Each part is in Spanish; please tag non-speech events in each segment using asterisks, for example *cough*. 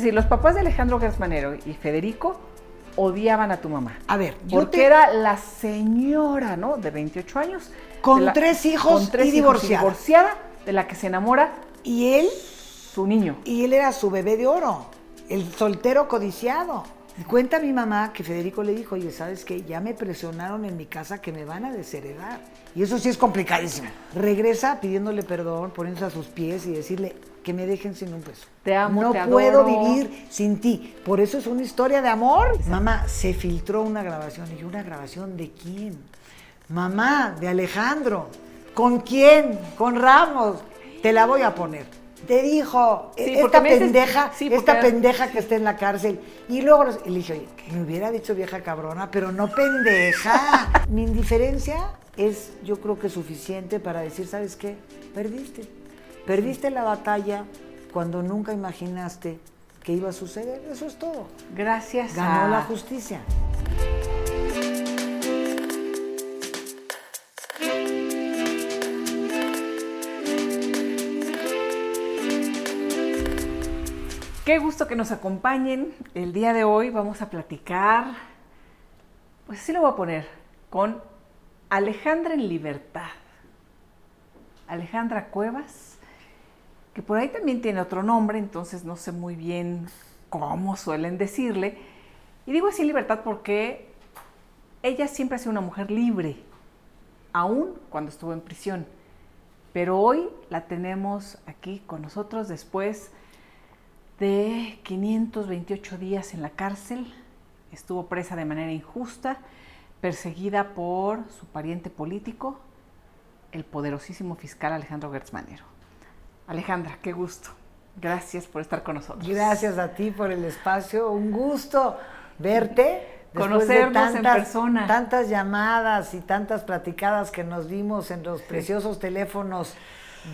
Si los papás de Alejandro Gersmanero y Federico odiaban a tu mamá. A ver, yo Porque te- era la señora, ¿no? De 28 años. Con la- tres hijos con tres y hijos divorciada. divorciada, de la que se enamora Y él, su niño. y él era su bebé de oro, el soltero codiciado. Y cuenta mi mamá que Federico le dijo, oye, ¿sabes qué? Ya me presionaron en mi casa que me van a desheredar. Y eso sí es complicadísimo. Regresa pidiéndole perdón, poniéndose a sus pies y decirle que me dejen sin un peso. Te amo, No te puedo adoro. vivir sin ti. Por eso es una historia de amor. Mamá, se filtró una grabación. Y ¿una grabación de quién? Mamá, de Alejandro. ¿Con quién? Con Ramos. Te la voy a poner. Te dijo, Sí, esta dices- pendeja, sí, esta pendeja que está en la cárcel. Y luego y le dije, oye, me hubiera dicho vieja cabrona, pero no pendeja. *laughs* Mi indiferencia es, yo creo que suficiente para decir, ¿sabes qué? Perdiste. Perdiste la batalla cuando nunca imaginaste que iba a suceder. Eso es todo. Gracias Ganó a... la justicia. Qué gusto que nos acompañen. El día de hoy vamos a platicar, pues así lo voy a poner, con Alejandra en libertad. Alejandra Cuevas, que por ahí también tiene otro nombre, entonces no sé muy bien cómo suelen decirle. Y digo así libertad porque ella siempre ha sido una mujer libre, aún cuando estuvo en prisión. Pero hoy la tenemos aquí con nosotros después de 528 días en la cárcel. Estuvo presa de manera injusta, perseguida por su pariente político, el poderosísimo fiscal Alejandro Gertzmanero. Alejandra, qué gusto. Gracias por estar con nosotros. Gracias a ti por el espacio. Un gusto verte. Conocernos en persona. Tantas llamadas y tantas platicadas que nos dimos en los preciosos teléfonos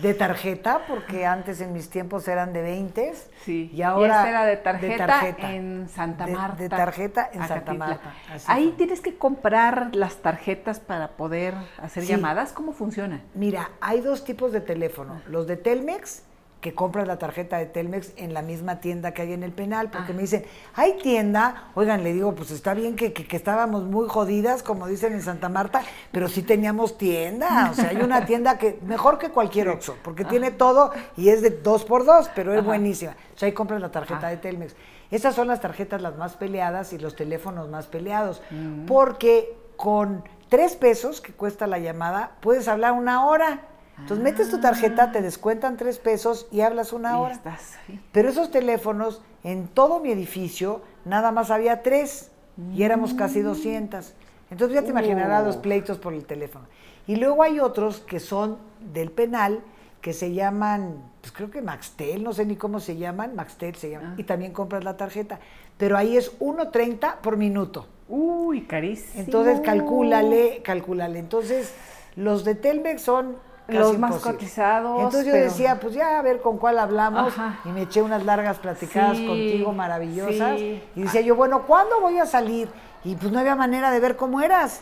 de tarjeta, porque antes en mis tiempos eran de 20 Sí, y ahora era de tarjeta, en Santa Marta. De, tarjeta en Santa. Marta. así Ahí fue. tienes que comprar las tarjetas para poder hacer Sí. llamadas. ¿Cómo funciona? Mira, hay dos tipos de teléfono. Los de Telmex, que compras la tarjeta de Telmex en la misma tienda que hay en el penal, porque Ah. me dicen, hay tienda, oigan, le digo, pues está bien que, que- que estábamos muy jodidas, como dicen en Santa Marta, pero sí teníamos tienda. O sea, hay una tienda que, *laughs* mejor que cualquier Oxxo, porque tiene todo y es de dos por dos, pero es Ajá. buenísima. O sea, ahí compras la tarjeta Ah. de Telmex. Esas son las tarjetas las más peleadas y los teléfonos más peleados, Mm. porque con tres pesos que cuesta la llamada, puedes hablar una hora. Entonces metes tu tarjeta, te descuentan tres pesos y hablas una hora. estás. Pero esos teléfonos, en todo mi edificio, nada más había tres y éramos casi 200. Entonces ya te imaginarás los Oh. pleitos por el teléfono. Y luego hay otros que son del penal, que se llaman, pues creo que Maxtel, no sé ni cómo se llaman, Maxtel se llaman, Ah. y también compras la tarjeta. Pero ahí es 1.30 por minuto. Uy, carísimo. Entonces calcúlale, calcúlale. Entonces, los de Telmex son casi Los más cotizados, Entonces yo decía, pues ya a ver con cuál hablamos. Ajá. Y me eché unas largas platicadas Sí, contigo maravillosas. sí. Y decía yo, bueno, ¿cuándo voy a salir? Y pues no había manera de ver cómo eras.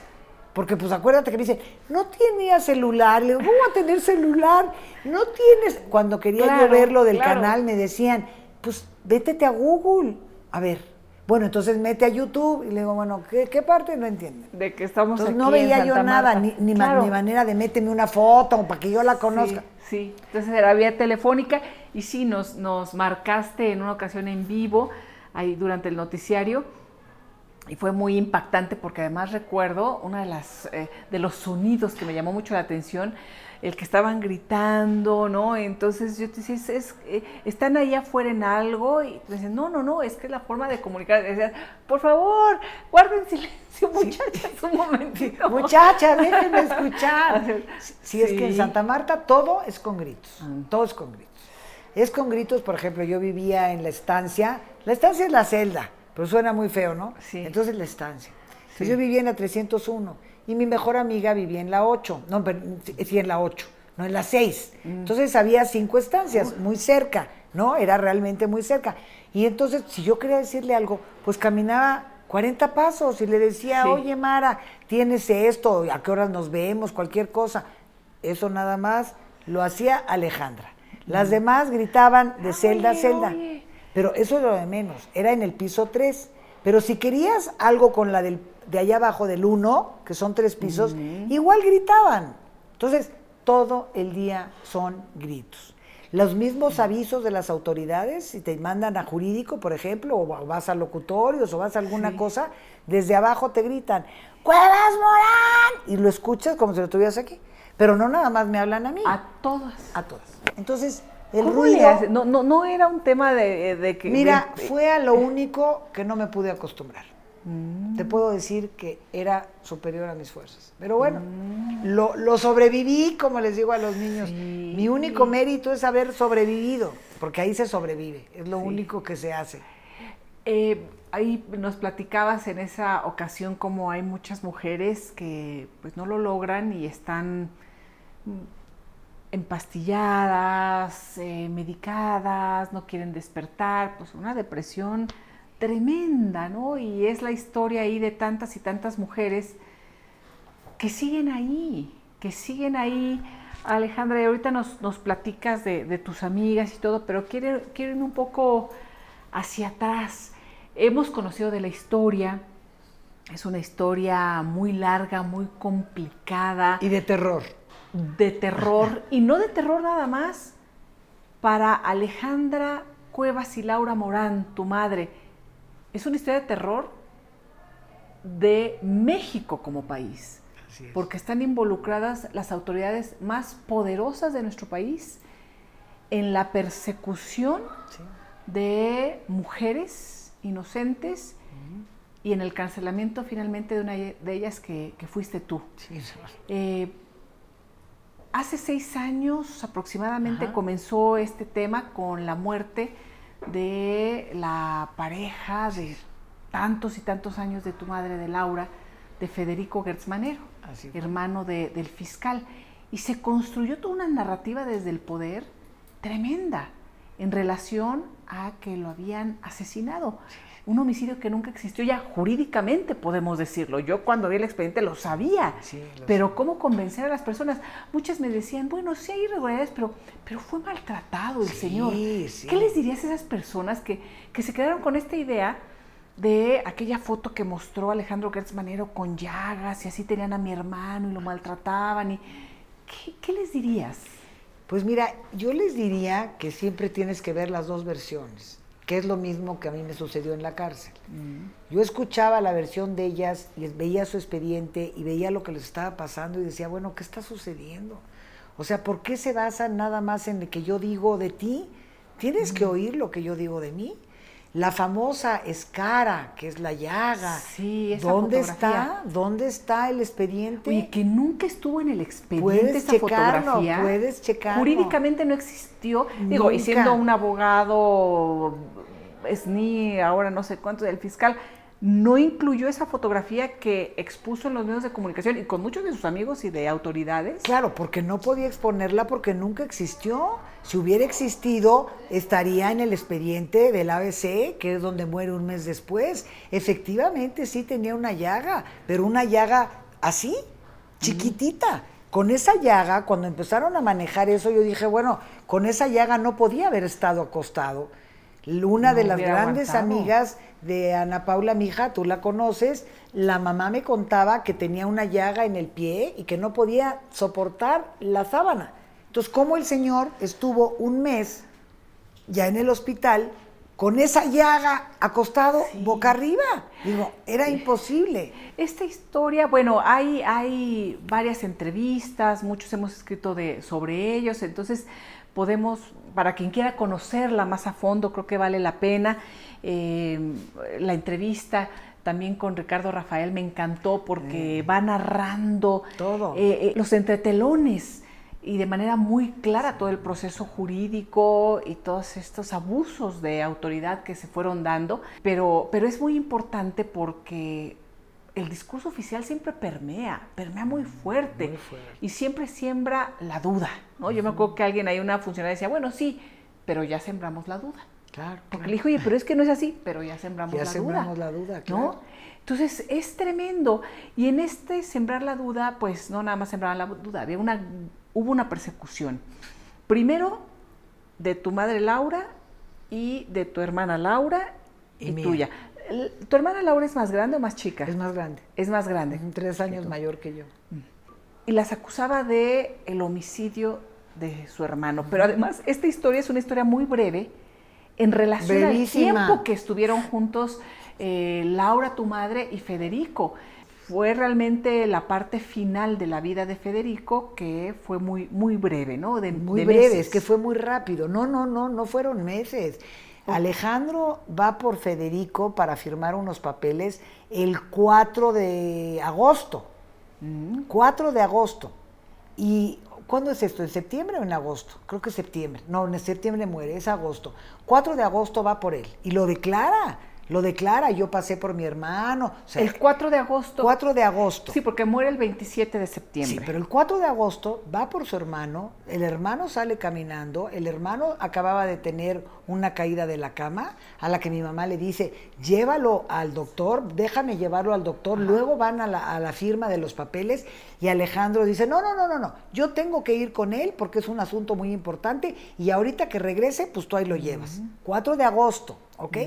Porque pues acuérdate que me dicen, no tenía celular. Le digo, ¿cómo a tener celular? No tienes. Cuando quería Claro, yo ver lo del claro. canal, me decían, pues vétete a Google. A ver. Bueno, entonces mete a YouTube. Y le digo, bueno, ¿qué, qué parte no entienden? De que estamos Entonces aquí no en veía Santa yo nada, ni, ma- ni manera de méteme una foto para que yo la conozca. Sí, sí. entonces era vía telefónica y sí, nos, nos marcaste en una ocasión en vivo, ahí durante el noticiario, y fue muy impactante porque además recuerdo uno de, las, eh, de los sonidos que me llamó mucho la atención, el que estaban gritando, ¿no? Entonces yo te decía, es, es, eh, están ahí afuera en algo y te dicen, no, no, no, es que es la forma de comunicar. Decían, por favor, guarden silencio, muchachas, un momentito. *laughs* Muchacha, déjenme escuchar. *laughs* Si es que en. Santa Marta todo es con gritos, Mm. todo es con gritos. Es con gritos, por ejemplo, yo vivía en la estancia, la estancia es la celda, pero suena muy feo, ¿no? Sí. Entonces la estancia. Sí. yo vivía en la 301 y mi mejor amiga vivía en la 8, no, pero, sí, en la 8, no en la 6. Mm. Entonces había cinco estancias, muy cerca, ¿no? Era realmente muy cerca. Y entonces, si yo quería decirle algo, pues caminaba 40 pasos y le decía, Sí. oye Mara, tienes esto, a qué horas nos vemos, cualquier cosa. Eso nada más lo hacía Alejandra. Las demás gritaban de celda a celda. oye, Pero eso es lo de menos, era en el piso 3. Pero si querías algo con la del, de allá abajo del 1, que son tres pisos, igual gritaban. Entonces, todo el día son gritos. Los mismos avisos de las autoridades, si te mandan a jurídico, por ejemplo, o vas a locutorios o vas a alguna cosa, desde abajo te gritan, ¡Cuevas Morán! Y lo escuchas como si lo tuvieras aquí. Pero no nada más me hablan a mí. A todas. A todas. Entonces, el ¿Cómo ruido... le? No, no, no era un tema de, de que... Mira, fue a lo único que no me pude acostumbrar. Mm. Te puedo decir que era superior a mis fuerzas. Pero bueno, Mm. lo, lo sobreviví, como les digo a los niños. Sí. Mi único mérito es haber sobrevivido, porque ahí se sobrevive, es lo único que se hace. Eh, ahí nos platicabas en esa ocasión como hay muchas mujeres que pues no lo logran y están empastilladas, eh, medicadas, no quieren despertar, pues una depresión tremenda, ¿no? Y es la historia ahí de tantas y tantas mujeres que siguen ahí, que siguen ahí. Alejandra, y ahorita nos, nos platicas de, de tus amigas y todo, pero quiero irme un poco hacia atrás. Hemos conocido de la historia, es una historia muy larga, muy complicada, Y de terror. De terror, y no de terror nada más, para Alejandra Cuevas y Laura Morán, tu madre. Es una historia de terror de México como país Así es. porque están involucradas las autoridades más poderosas de nuestro país en la persecución Sí. de mujeres inocentes y en el cancelamiento finalmente de una de ellas que, que fuiste tú. Sí. Eh, hace seis años aproximadamente Ajá. comenzó este tema con la muerte de la pareja de tantos y tantos años de tu madre, de Laura, de Federico Gertzmanero, hermano de- del fiscal. Y se construyó toda una narrativa desde el poder tremenda en relación a que lo habían asesinado. Un homicidio que nunca existió, ya jurídicamente podemos decirlo. Yo cuando vi el expediente lo sabía, Sí, lo pero ¿cómo convencer a las personas? Muchas me decían, bueno, sí hay irregularidades, pero, pero fue maltratado el Sí, señor. sí. ¿Qué les dirías a esas personas que, que se quedaron con esta idea de aquella foto que mostró Alejandro Gertz Manero con llagas y así tenían a mi hermano y lo maltrataban? Y, ¿qué, qué les dirías? Pues mira, yo les diría que siempre tienes que ver las dos versiones, que es lo mismo que a mí me sucedió en la cárcel. Yo escuchaba la versión de ellas y veía su expediente y veía lo que les estaba pasando y decía, bueno, ¿qué está sucediendo? O sea, ¿por qué se basan nada más en lo que yo digo de ti? Tienes que oír lo que yo digo de mí. La famosa escara, que es la llaga. Sí, esa ¿Dónde fotografía. está? ¿Dónde está el expediente? Oye, que nunca estuvo en el expediente Puedes esa checarlo, fotografía. puedes checarlo. Jurídicamente no existió. Digo, y siendo un abogado SNI, ahora no sé cuánto del fiscal, no incluyó esa fotografía que expuso en los medios de comunicación y con muchos de sus amigos y de autoridades. Claro, porque no podía exponerla porque nunca existió. Si hubiera existido, estaría en el expediente del ABC, que es donde muere un mes después. Efectivamente, sí tenía una llaga, pero una llaga así, chiquitita. Con esa llaga, cuando empezaron a manejar eso, yo dije, bueno, con esa llaga no podía haber estado acostado. Una No de las grandes aguantado. amigas de Ana Paula Mija, tú la conoces, la mamá me contaba que tenía una llaga en el pie y que no podía soportar la sábana. Entonces, ¿cómo el señor estuvo un mes ya en el hospital con esa llaga acostado boca arriba? Digo, era imposible. Esta historia, bueno, hay, hay varias entrevistas, muchos hemos escrito de, sobre ellos, entonces podemos, para quien quiera conocerla más a fondo, creo que vale la pena. Eh, la entrevista también con Ricardo Rafael me encantó porque va narrando Todo. eh, eh, los entretelones y de manera muy clara todo el proceso jurídico y todos estos abusos de autoridad que se fueron dando, pero, pero es muy importante porque el discurso oficial siempre permea, permea muy fuerte, Muy fuerte. y siempre siembra la duda, ¿no? Yo me acuerdo que alguien ahí, una funcionaria decía, bueno, sí, pero ya sembramos la duda. Claro. Porque le dijo, oye, pero es que no es así, pero ya sembramos Ya la sembramos duda. la duda, ¿no? claro. Entonces es tremendo. Y en este sembrar la duda, pues no nada más sembraban la duda, había una, hubo una persecución. Primero de tu madre Laura y de tu hermana Laura y, tuya. ¿Tu hermana Laura es más grande o más chica? Es más grande. Es más grande. Tres años mayor que yo. Y las acusaba de el homicidio de su hermano. Pero además, esta historia es una historia muy breve en relación Brevísima. al tiempo que estuvieron juntos eh, Laura, tu madre, y Federico. Fue realmente la parte final de la vida de Federico que fue muy, muy breve, ¿no? De, Muy de breve, meses. es que fue muy rápido. No, no, no, no fueron meses. Alejandro va por Federico para firmar unos papeles el 4 de agosto. Mm, 4 de agosto. ¿Y cuándo es esto? ¿En septiembre o en agosto? Creo que es septiembre. No, en septiembre muere, es agosto. 4 de agosto va por él y lo declara. Lo declara, yo pasé por mi hermano. O sea, el 4 de agosto. 4 de agosto. Sí, porque muere el 27 de septiembre. Sí, pero el 4 de agosto va por su hermano, el hermano sale caminando, el hermano acababa de tener una caída de la cama, a la que mi mamá le dice, llévalo al doctor, déjame llevarlo al doctor, luego van a la, a la firma de los papeles y Alejandro dice, no, no, no, no, no, yo tengo que ir con él porque es un asunto muy importante y ahorita que regrese, pues tú ahí lo llevas. 4 de agosto, ¿ok?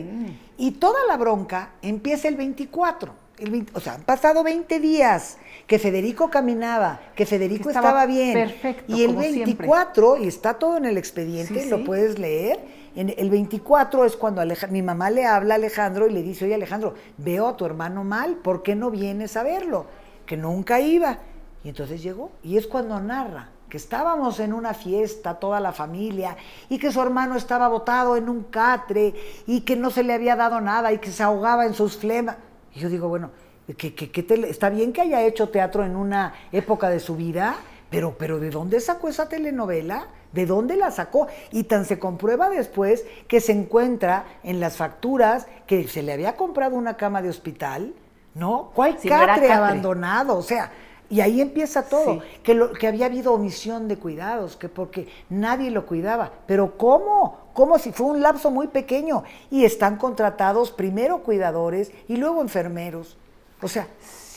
Y toda la bronca empieza el 24. El 20 o sea, han pasado 20 días que Federico caminaba, que Federico Que estaba estaba, bien. perfecto, y el como siempre. 24, y está todo en el expediente, Sí, lo sí. puedes leer. En el 24 es cuando mi mamá le habla a Alejandro y le dice, oye Alejandro, veo a tu hermano mal, ¿por qué no vienes a verlo? Que nunca iba. Y entonces llegó, y es cuando narra que estábamos en una fiesta, toda la familia, y que su hermano estaba botado en un catre, y que no se le había dado nada, y que se ahogaba en sus flemas. Y yo digo, bueno, que, que- está bien que haya hecho teatro en una época de su vida, pero, pero ¿de dónde sacó esa telenovela? ¿De dónde la sacó? Y tan se comprueba después que se encuentra en las facturas que se le había comprado una cama de hospital, ¿no? ¿Cuál Sí, catre catre. abandonado? O sea, y ahí empieza todo, Sí. que, lo, que había habido omisión de cuidados, que porque nadie lo cuidaba. Pero ¿cómo? ¿Cómo si fue un lapso muy pequeño? Y están contratados primero cuidadores y luego enfermeros. O sea,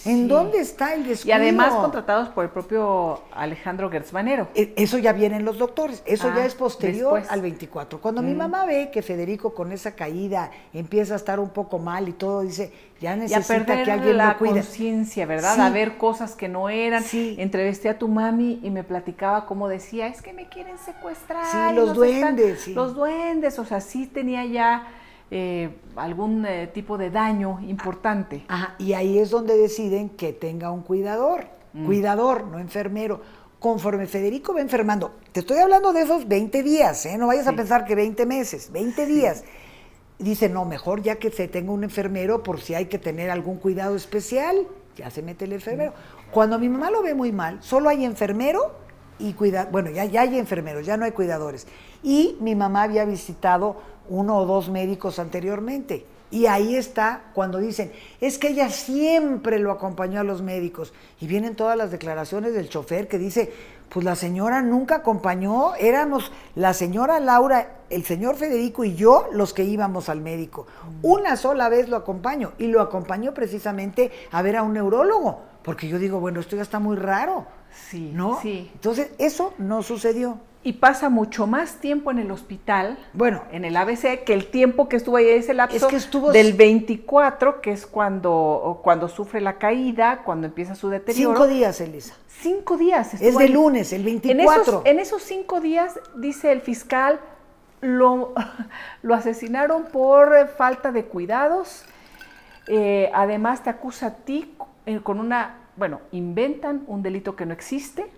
¿en Sí. dónde está el descuido? Y además contratados por el propio Alejandro Gertzmanero. E- Eso ya vienen los doctores, eso Ah, ya es posterior después. al 24. Cuando mi Mm. mamá ve que Federico con esa caída empieza a estar un poco mal y todo, dice, ya necesita que alguien la lo cuide. conciencia, ¿verdad? Sí. A ver cosas que no eran. Sí. Entrevisté a tu mami y me platicaba cómo decía, es que me quieren secuestrar. Sí, los nos están-". duendes. Los duendes, o sea, sí tenía ya eh, algún eh, tipo de daño importante. Ajá, y ahí es donde deciden que tenga un cuidador, Mm. cuidador, no enfermero. Conforme Federico va enfermando, te estoy hablando de esos 20 días, ¿eh? no vayas a pensar que 20 meses, 20 días. Dice, no, mejor ya que se tenga un enfermero por si hay que tener algún cuidado especial, ya se mete el enfermero. Cuando mi mamá lo ve muy mal, solo hay enfermero y cuida, bueno, ya, ya hay enfermeros, ya no hay cuidadores. Y mi mamá había visitado uno o dos médicos anteriormente. Y ahí está cuando dicen, es que ella siempre lo acompañó a los médicos. Y vienen todas las declaraciones del chofer que dice, pues la señora nunca acompañó, éramos la señora Laura, el señor Federico y yo los que íbamos al médico. Una sola vez lo acompaño y lo acompañó precisamente a ver a un neurólogo, porque yo digo, bueno, esto ya está muy raro, Sí, ¿no? sí. Entonces, eso no sucedió. Y pasa mucho más tiempo en el hospital, Bueno. en el ABC, que el tiempo que estuvo ahí, ese lapso Es que estuvo- del 24, que es cuando, cuando sufre la caída, cuando empieza su deterioro. Cinco días, Elisa. Cinco días. Es de ahí. lunes, el En 24. esos, en esos cinco días, dice el fiscal, lo, *laughs* lo asesinaron por falta de cuidados. Eh, además, te acusa a ti eh, con una, bueno, inventan un delito que no existe,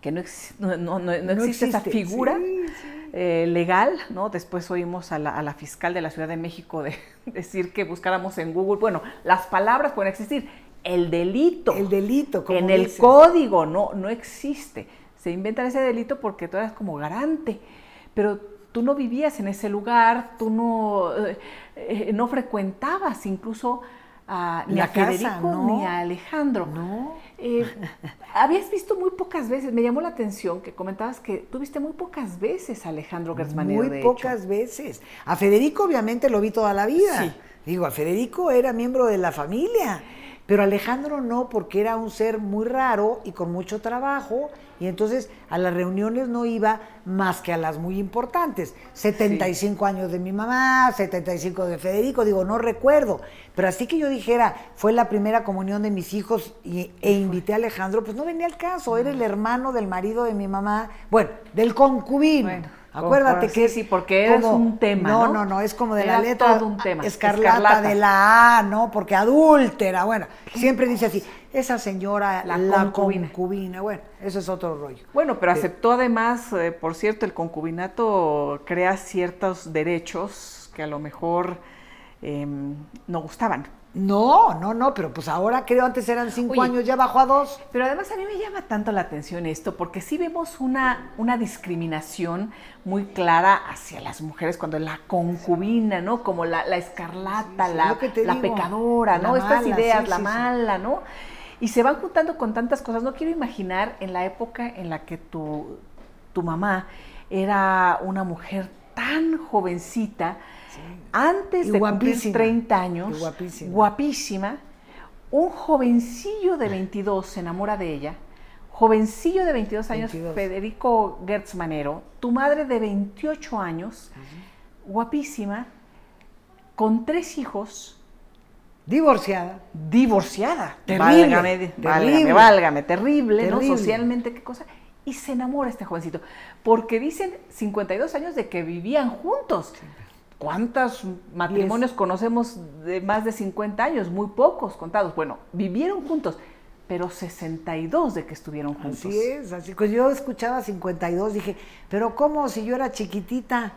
que no, ex- *laughs* no, no- no- existe, esa figura sí, eh, legal, ¿no? Después oímos a la, a la fiscal de la Ciudad de México de, *laughs* decir que buscáramos en Google, bueno, las palabras pueden existir, el delito. El delito, como En el código no, no existe. Se inventan ese delito porque tú eras como garante, pero tú no vivías en ese lugar, tú no, eh, eh, no frecuentabas incluso a, ni La a casa, Federico no. ni a Alejandro. No. Eh, habías visto muy pocas veces, me llamó la atención que comentabas que tuviste muy pocas veces a Alejandro Gersmanero, Muy de pocas hecho. veces. A Federico obviamente lo vi toda la vida. Sí. Digo, a Federico era miembro de la familia. Pero Alejandro no, porque era un ser muy raro y con mucho trabajo, y entonces a las reuniones no iba más que a las muy importantes. 75 años de mi mamá, 75 de Federico, digo, no recuerdo. Pero así que yo dijera, fue la primera comunión de mis hijos y, e invité a Alejandro, pues no venía al caso, era el hermano del marido de mi mamá, bueno, del concubino. Bueno. Acuérdate Por- que sí, sí, porque es un tema, No, ¿no? no, no, es como de Era la letra todo un tema, escarlata, escarlata. de la A, ¿no? Porque adúltera, bueno, siempre dice así, esa señora, La la, concubina. concubina. bueno, eso es otro rollo. Bueno, pero aceptó además, eh, por cierto, el concubinato crea ciertos derechos que a lo mejor em, no gustaban. No, no, no, pero pues ahora creo antes eran cinco Oye. años, ya bajó a dos. Pero además a mí me llama tanto la atención esto, porque sí vemos una, una discriminación muy clara hacia las mujeres cuando la concubina, ¿no? Como la, la escarlata, Sí, la, la digo. pecadora, ¿no? La Estas mala, ideas, sí, la sí. mala, ¿no? Y se van juntando con tantas cosas. No quiero imaginar en la época en la que tu, tu mamá era una mujer tan jovencita, antes Y de cumplir guapísima, 30 años, guapísima. guapísima, un jovencillo de 22 se enamora de ella, jovencillo de 22 años, 22. Federico Gertz Manero, tu madre de 28 años, guapísima, con tres hijos, Divorciada. divorciada. Terrible, Válgame, terrible. válgame, válgame, terrible, ¿no? Terrible. Socialmente, qué cosa. Y se enamora este jovencito. Porque dicen 52 años de que vivían juntos. ¿Cuántos matrimonios conocemos de más de 50 años? Muy pocos contados. Bueno, vivieron juntos, pero 62 de que estuvieron juntos. Así es, así. Pues yo escuchaba 52, dije, pero ¿cómo si yo era chiquitita?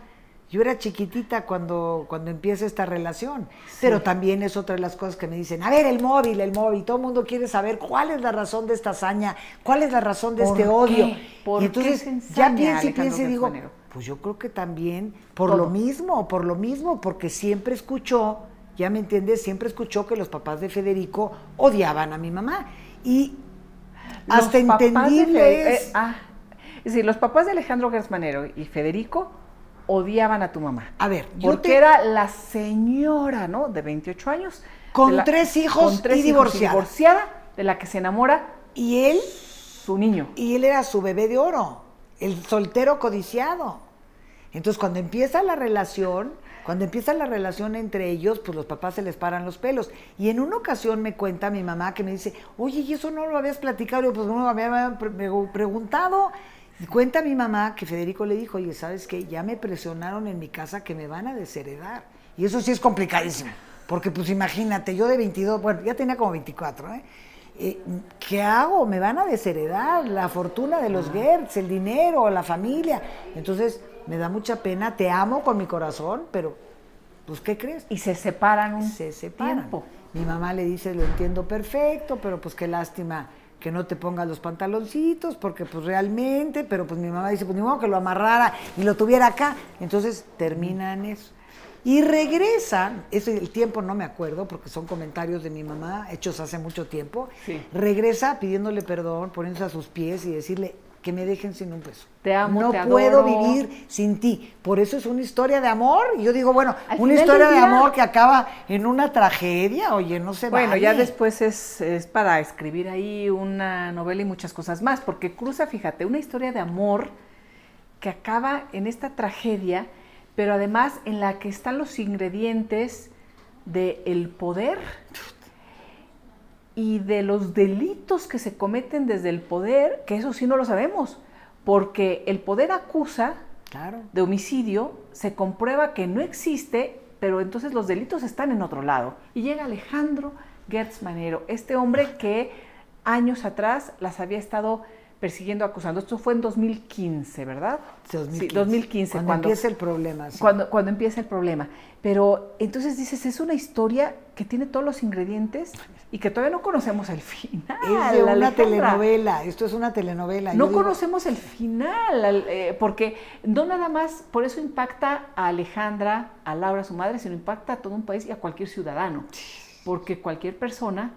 Yo era chiquitita cuando, cuando empieza esta relación. Pero también es otra de las cosas que me dicen, a ver, el móvil, el móvil, todo el mundo quiere saber cuál es la razón de esta hazaña, cuál es la razón de ¿Por este odio. ¿Por y qué entonces se ensaña, ya pienso y pienso y digo? Pues yo creo que también por lo mismo, por lo mismo, porque siempre escuchó, ya me entiendes, siempre escuchó que los papás de Federico odiaban a mi mamá. Y Los hasta entendible es... eh, ah, es decir, los papás de Alejandro Gersmanero y Federico odiaban a tu mamá. A ver, yo porque te- era la señora, ¿no? De 28 años. Con la- tres hijos con tres y divorciada. divorciada, de la que se enamora Y él, su niño. y él era su bebé de oro, el soltero codiciado. Entonces, cuando empieza la relación, cuando empieza la relación entre ellos, pues los papás se les paran los pelos. Y en una ocasión me cuenta mi mamá que me dice, oye, ¿y eso no lo habías platicado? Y yo, pues no pre- pre- preguntado. Y cuenta mi mamá que Federico le dijo, oye, ¿sabes qué? Ya me presionaron en mi casa que me van a desheredar. Y eso sí es complicadísimo. Porque pues imagínate, yo de 22, bueno, ya tenía como 24, ¿eh? Eh, ¿Qué hago? Me van a desheredar la fortuna de los Gertz, el dinero, la familia. Entonces, me da mucha pena, te amo con mi corazón, pero, pues, ¿qué crees? Y se separan un se separan. tiempo. Mi mamá le dice, lo entiendo perfecto, pero pues qué lástima que no te pongas los pantaloncitos, porque pues realmente, pero pues mi mamá dice, pues ni modo que lo amarrara y lo tuviera acá. Entonces terminan eso. Y regresan, eso el tiempo no me acuerdo, porque son comentarios de mi mamá, hechos hace mucho tiempo. Sí. Regresa pidiéndole perdón, poniéndose a sus pies y decirle que me dejen sin un peso. Te amo, no te puedo adoro. vivir sin ti. Por eso es una historia de amor. Y yo digo, bueno, Al una historia de amor que acaba en una tragedia, oye, no se Bueno, vale. ya después es, es para escribir ahí una novela y muchas cosas más, porque cruza, fíjate, una historia de amor que acaba en esta tragedia, pero además en la que están los ingredientes del poder y de los delitos que se cometen desde el poder, que eso sí no lo sabemos, porque el poder acusa Claro. de homicidio, se comprueba que no existe, pero entonces los delitos están en otro lado. Y llega Alejandro Gertz Manero, este hombre que años atrás las había estado persiguiendo, acusando. Esto fue en 2015, ¿verdad? 2015. Sí, 2015. Cuando, cuando, empieza el problema. sí. cuando, cuando empieza el problema. Pero entonces dices, es una historia que tiene todos los ingredientes y que todavía no conocemos el final. es de una Alejandra. telenovela. Esto es una telenovela. No digo, conocemos el final, al- eh, porque no nada más, por eso impacta a Alejandra, a Laura, su madre, sino impacta a todo un país y a cualquier ciudadano. Porque cualquier persona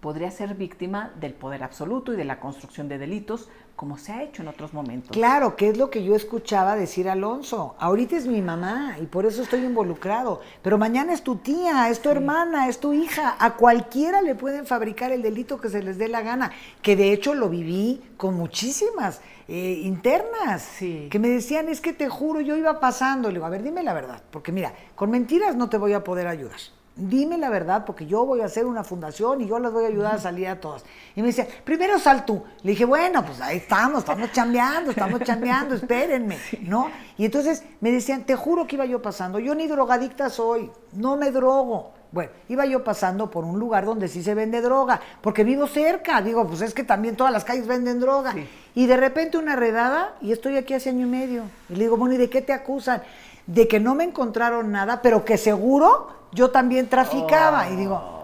podría ser víctima del poder absoluto y de la construcción de delitos, como se ha hecho en otros momentos. Claro, que es lo que yo escuchaba decir Alonso. Ahorita es mi mamá y por eso estoy involucrado. Pero mañana es tu tía, es tu hermana, es tu hija. A cualquiera le pueden fabricar el delito que se les dé la gana. Que de hecho lo viví con muchísimas eh, internas. Sí. Que me decían, es que te juro, yo iba pasando. Le digo, a ver, dime la verdad. Porque mira, con mentiras no te voy a poder ayudar dime la verdad, porque yo voy a hacer una fundación y yo las voy a ayudar a salir a todas. Y me decía, primero sal tú. Le dije, bueno, pues ahí estamos, estamos chambeando, estamos chambeando, *laughs* espérenme, ¿no? Y entonces me decían, te juro que iba yo pasando, yo ni drogadicta soy, no me drogo. Bueno, iba yo pasando por un lugar donde sí se vende droga, porque vivo cerca, digo, pues es que también todas las calles venden droga. Y de repente una redada, y estoy aquí hace año y medio. Y le digo, bueno, ¿y de qué te acusan? De que no me encontraron nada, pero que seguro yo también traficaba. y digo,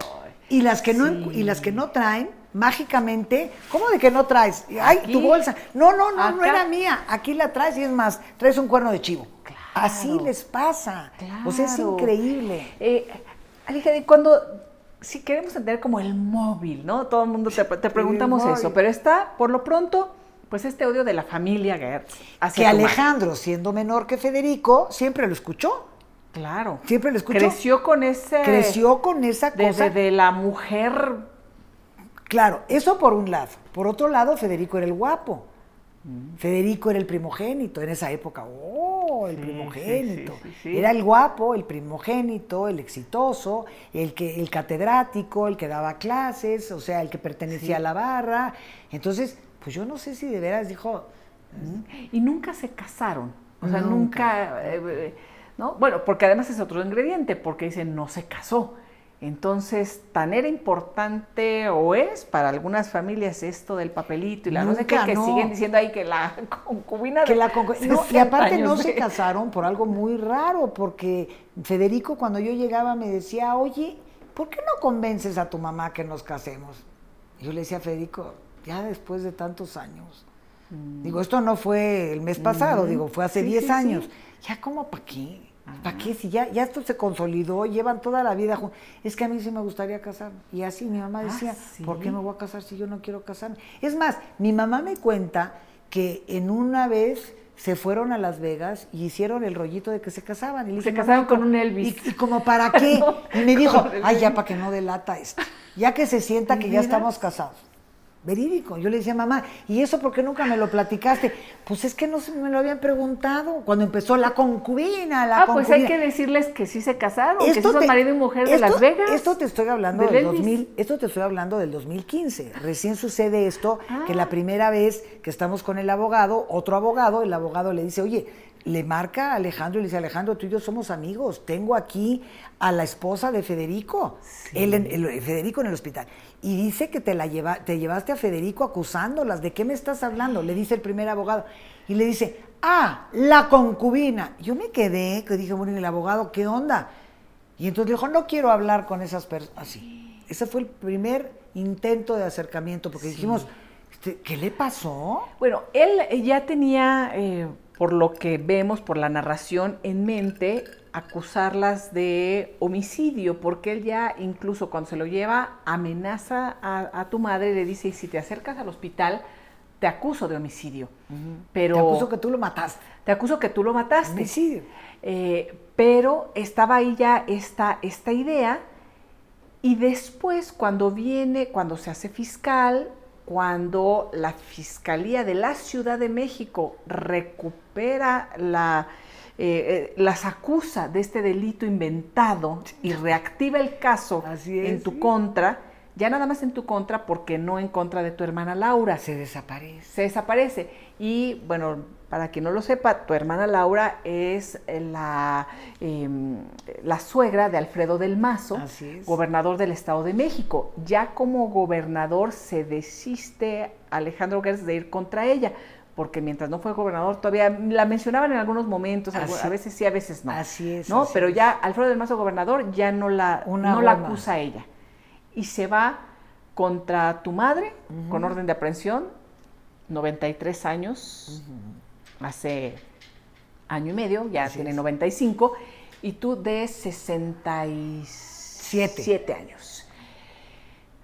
y las que no y las que no traen, mágicamente, ¿cómo de que no traes? Ay, tu bolsa. No, no, no, no era mía. Aquí la traes y es más, traes un cuerno de chivo. Así les pasa. O sea, es increíble. Eh, cuando si queremos entender como el móvil, ¿no? Todo el mundo te, preguntamos eso, pero está, por lo pronto, pues este odio de la familia Gertz. Que Alejandro, siendo menor que Federico, siempre lo escuchó. Claro. Siempre lo escuchó. Creció con ese. Creció con esa cosa. De, la mujer. Claro, eso por un lado. Por otro lado, Federico era el guapo. Mm. Federico era el primogénito en esa época. ¡Oh! El primogénito. era el guapo, el primogénito, el exitoso, el, que, el catedrático, el que daba clases, o sea, el que pertenecía a la barra. Entonces, pues yo no sé si de veras dijo. Y nunca se casaron. O sea, nunca. Eh, ¿no? Bueno, porque además es otro ingrediente, porque dice no se casó. Entonces, tan era importante o es para algunas familias esto del papelito y la no sé qué, que siguen diciendo ahí que la *laughs* concubina que la Y aparte no se casaron por algo muy raro, porque Federico cuando yo llegaba me decía, oye, ¿por qué no convences a tu mamá que nos casemos? Y yo le decía a Federico, ya después de tantos años. Mm. Digo, esto no fue el mes pasado, digo, fue hace 10 años. Ya como para qué, ¿para qué? Si ya, ya esto se consolidó, llevan toda la vida juntos. Es que a mí sí me gustaría casarme. Y así mi mamá ah, decía, ¿por qué me voy a casar si yo no quiero casarme? Es más, mi mamá me cuenta que en una vez se fueron a Las Vegas y hicieron el rollito de que se casaban. Y se casaron con un Elvis. ¿Y, como para *laughs* qué? y me dijo, ay, ya para que no delata esto. Ya que se sienta que ya estamos casados verídico. Yo le decía, mamá, ¿y eso por qué nunca me lo platicaste? Pues es que no me lo habían preguntado. Cuando empezó la concubina, la ah, pues hay que decirles que sí se casaron, que son marido y mujer de Las Vegas. Esto te estoy hablando del 2000, esto te estoy hablando del 2015. Recién sucede esto, que la ah. primera vez que estamos con el abogado, otro abogado, el abogado le dice, oye, le marca a Alejandro y le dice, Alejandro, tú y yo somos amigos, tengo aquí a la esposa de Federico, el, Federico en el hospital. Y dice que te, la lleva, te llevaste a Federico acusándolas, ¿de qué me estás hablando? Le dice el primer abogado. Y le dice, ah, la concubina. Yo me quedé, que dije, bueno, ¿y el abogado qué onda? Y entonces dijo, no quiero hablar con esas personas. Así. Ese fue el primer intento de acercamiento, porque dijimos, este, ¿qué le pasó? Bueno, él ya tenía... Eh, por lo que vemos, por la narración en mente, acusarlas de homicidio, porque él ya incluso cuando se lo lleva amenaza a, tu madre y le dice, si te acercas al hospital, te acuso de homicidio. pero, te acuso que tú lo mataste. Te acuso que tú lo mataste. Homicidio. Eh, pero estaba ahí ya esta, esta idea y después cuando viene, cuando se hace fiscal, cuando la Fiscalía de la Ciudad de México recupera la, eh, eh, las acusa de este delito inventado y reactiva el caso en tu contra, ya nada más en tu contra porque no en contra de tu hermana Laura. Se desaparece. Se desaparece. Y bueno, para quien no lo sepa, tu hermana Laura es la, em, la suegra de Alfredo del Mazo, gobernador del Estado de México. Ya como gobernador se desiste Alejandro Gertz de ir contra ella, porque mientras no fue gobernador todavía la mencionaban en algunos momentos, a veces sí, a veces no. Así es. ¿no? Pero ya Alfredo del Mazo gobernador ya no la, no la acusa a ella. Y se va contra tu madre con orden de aprehensión, 93 años, hace año y medio, ya tiene 95, y tú de 67 Siete. años.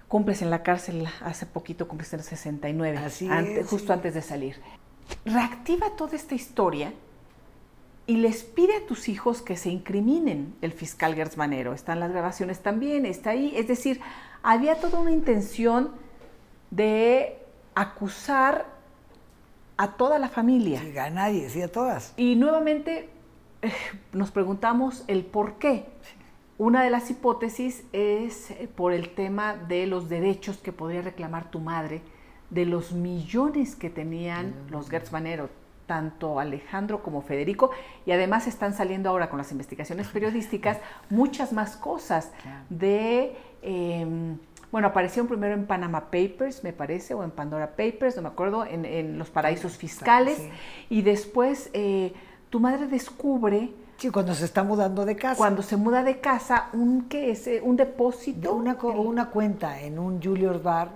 cumples en la cárcel hace poquito, cumples en 69, Así es, justo sí. antes de salir. Reactiva toda esta historia y les pide a tus hijos que se incriminen el fiscal Gertz Manero. Están las grabaciones también, está ahí. Es decir, había toda una intención de acusar a toda la familia. Sí, a nadie, sí, a todas. Y nuevamente eh, nos preguntamos el por qué. Una de las hipótesis es eh, por el tema de los derechos que podría reclamar tu madre, de los millones que tenían los Gertz Manero, tanto Alejandro como Federico, y además están saliendo ahora con las investigaciones periodísticas *laughs* muchas más cosas de... em, bueno, aparecieron primero en Panama Papers, me parece, o en Pandora Papers, no me acuerdo, en, en los paraísos fiscales, sí. y después eh, tu madre descubre, Sí, cuando se está mudando de casa. cuando se muda de casa, un, ¿qué es? Eh, Un de depósito una, una cuenta en un Julius Bar,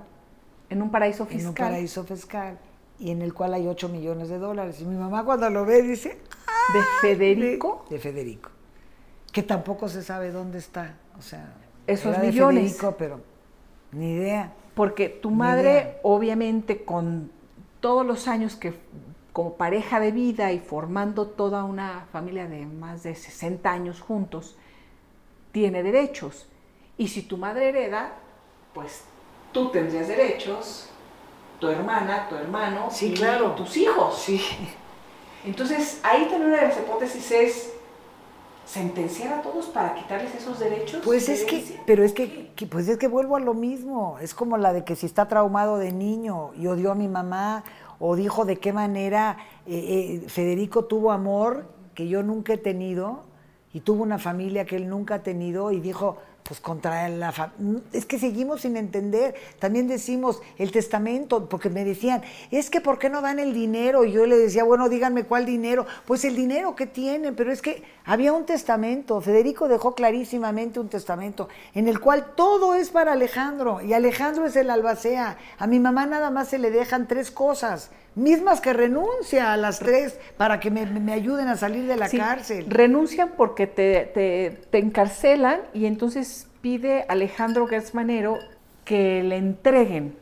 en un paraíso en fiscal. un paraíso fiscal, y en el cual hay 8 millones de dólares. Y mi mamá cuando lo ve dice, de "Ay, Federico. De, de Federico. Que tampoco se sabe dónde está. O sea, Esos era de millones. Federico, pero ni idea. Porque tu madre, obviamente, con todos los años que como pareja de vida y formando toda una familia de más de 60 años juntos, tiene derechos. Y si tu madre hereda, pues tú tendrías derechos, tu hermana, tu hermano Sí, y claro. tus hijos. Sí. Entonces, ahí también una de las hipótesis es sentenciar a todos para quitarles esos derechos. Pues es que, pero es que, que- pues es que vuelvo a lo mismo. Es como la de que si está traumado de niño y odió a mi mamá o dijo de qué manera eh, eh, Federico tuvo amor que yo nunca he tenido y tuvo una familia que él nunca ha tenido y dijo, pues contra la. Es que seguimos sin entender. También decimos el testamento, porque me decían, es que ¿por qué no dan el dinero? Y yo le decía, bueno, díganme cuál dinero. Pues el dinero que tienen, pero es que había un testamento. Federico dejó clarísimamente un testamento en el cual todo es para Alejandro y Alejandro es el albacea. A mi mamá nada más se le dejan tres cosas, mismas que renuncia a las tres para que me, me ayuden a salir de la Sí, cárcel. Renuncian porque te, te- te encarcelan y entonces pide Alejandro Gertzmanero que le entreguen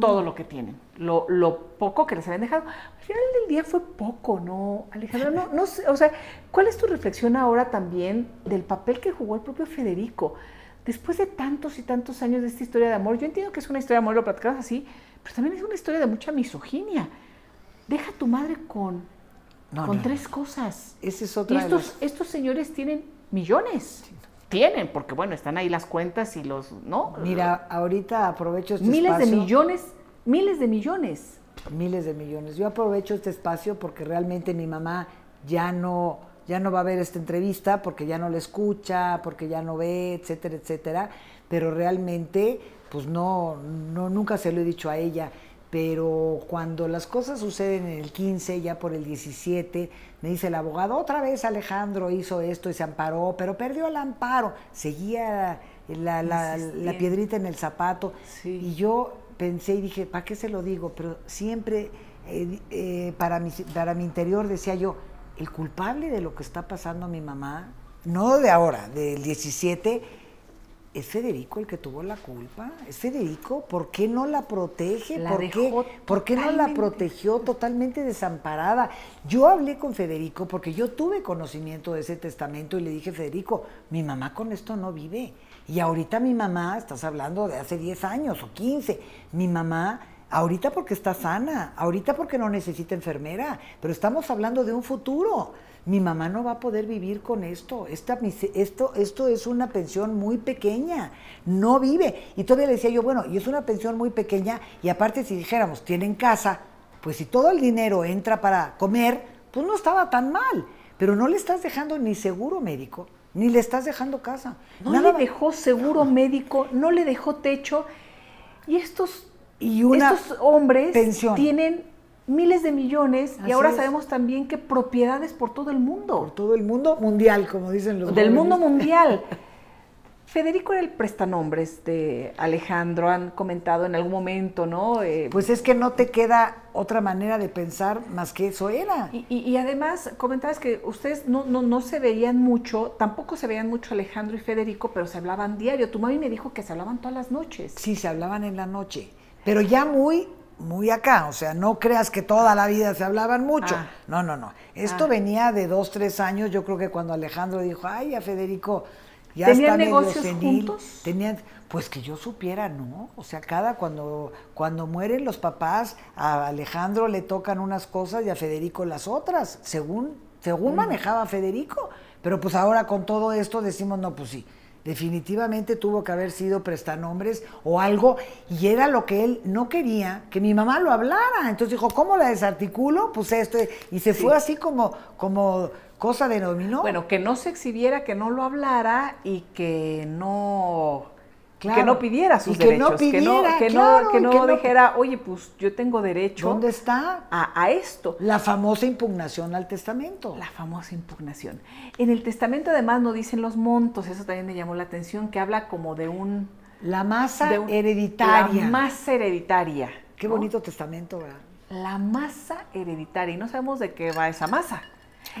todo lo que tienen, lo, lo poco que les habían dejado. Al final del día fue poco, ¿no, Alejandro? No, no sé, o sea, ¿cuál es tu reflexión ahora también del papel que jugó el propio Federico? Después de tantos y tantos años de esta historia de amor, yo entiendo que es una historia de amor, lo platicamos así, pero también es una historia de mucha misoginia. Deja a tu madre con, No, con no. tres cosas. Esa es Y otra de estos, señores tienen millones. Tienen, porque bueno, están ahí las cuentas y los, ¿no? Mira, ahorita aprovecho este miles de espacio. millones, miles de millones. miles de millones. Yo aprovecho este espacio porque realmente mi mamá ya no, ya no va a ver esta entrevista porque ya no la escucha, porque ya no ve, etcétera, etcétera. Pero realmente, pues no, no, nunca se lo he dicho a ella. Pero cuando las cosas suceden en el 15, ya por el 17, me dice el abogado, otra vez Alejandro hizo esto y se amparó, pero perdió el amparo. Seguía la, la- la piedrita en el zapato. Sí. Y yo pensé y dije, ¿para qué se lo digo? Pero siempre eh, eh, para, mi, para mi interior decía yo, el culpable de lo que está pasando a mi mamá, no de ahora, del 17, es Federico el que tuvo la culpa. Es Federico, ¿por qué no la protege? La ¿Por, dejó qué, ¿Por qué no la protegió totalmente desamparada? Yo hablé con Federico porque yo tuve conocimiento de ese testamento y le dije, Federico, mi mamá con esto no vive. Y ahorita mi mamá, estás hablando de hace 10 años o 15, mi mamá, ahorita porque está sana, ahorita porque no necesita enfermera, pero estamos hablando de un futuro. Mi mamá no va a poder vivir con esto. Esta, esto, esto es una pensión muy pequeña. No vive. Y todavía le decía yo, bueno, y es una pensión muy pequeña. Y aparte, si dijéramos, tienen casa, pues si todo el dinero entra para comer, pues no estaba tan mal. Pero no le estás dejando ni seguro médico, ni le estás dejando casa. No Nada le dejó seguro médico, no le dejó techo. Y estos, Y una estos hombres pensión. tienen miles de millones y ahora es. sabemos también que propiedades por todo el por mundo, todo el mundo mundial, como dicen los del jóvenes. mundo mundial. *laughs* Federico era el prestanombres de Alejandro, han comentado en algún momento, ¿no? Eh, pues es que no te queda otra manera de pensar más que eso era. Y, además comentabas que ustedes no, no, no, se veían mucho, tampoco se veían mucho Alejandro y Federico, pero se hablaban diario. Tu mami me dijo que se hablaban todas las noches. Sí, se hablaban en la noche, pero ya muy muy acá, o sea, no creas que toda la vida se hablaban mucho. Ah. No, no, no. Esto ah. venía de dos, tres años, yo creo que cuando Alejandro dijo, ay, a Federico ya ¿Tenían negocios juntos? Tenían, pues que yo supiera, ¿no? O sea, cada cuando, cuando mueren los papás, a Alejandro le tocan unas cosas y a Federico las otras, según, según mm. manejaba Federico. Pero pues ahora con todo esto decimos, no, pues sí, definitivamente tuvo que haber sido prestanombres o algo, y era lo que él no quería, que mi mamá lo hablara. Entonces dijo, ¿cómo la desarticulo? Pues esto, y se fue así como, como cosa de dominó. Bueno, que no se exhibiera, que no lo hablara y que no que no pidiera sus que derechos, no pidiera, que no, que no, dijera, oye, pues yo tengo derecho. ¿Dónde está? A, esto. La famosa impugnación al testamento. La famosa impugnación. En el testamento además no dicen los montos, eso también me llamó la atención, que habla como de un... La masa hereditaria. La masa hereditaria. Qué bonito testamento, ¿verdad? La masa hereditaria. Y no sabemos de qué va esa masa.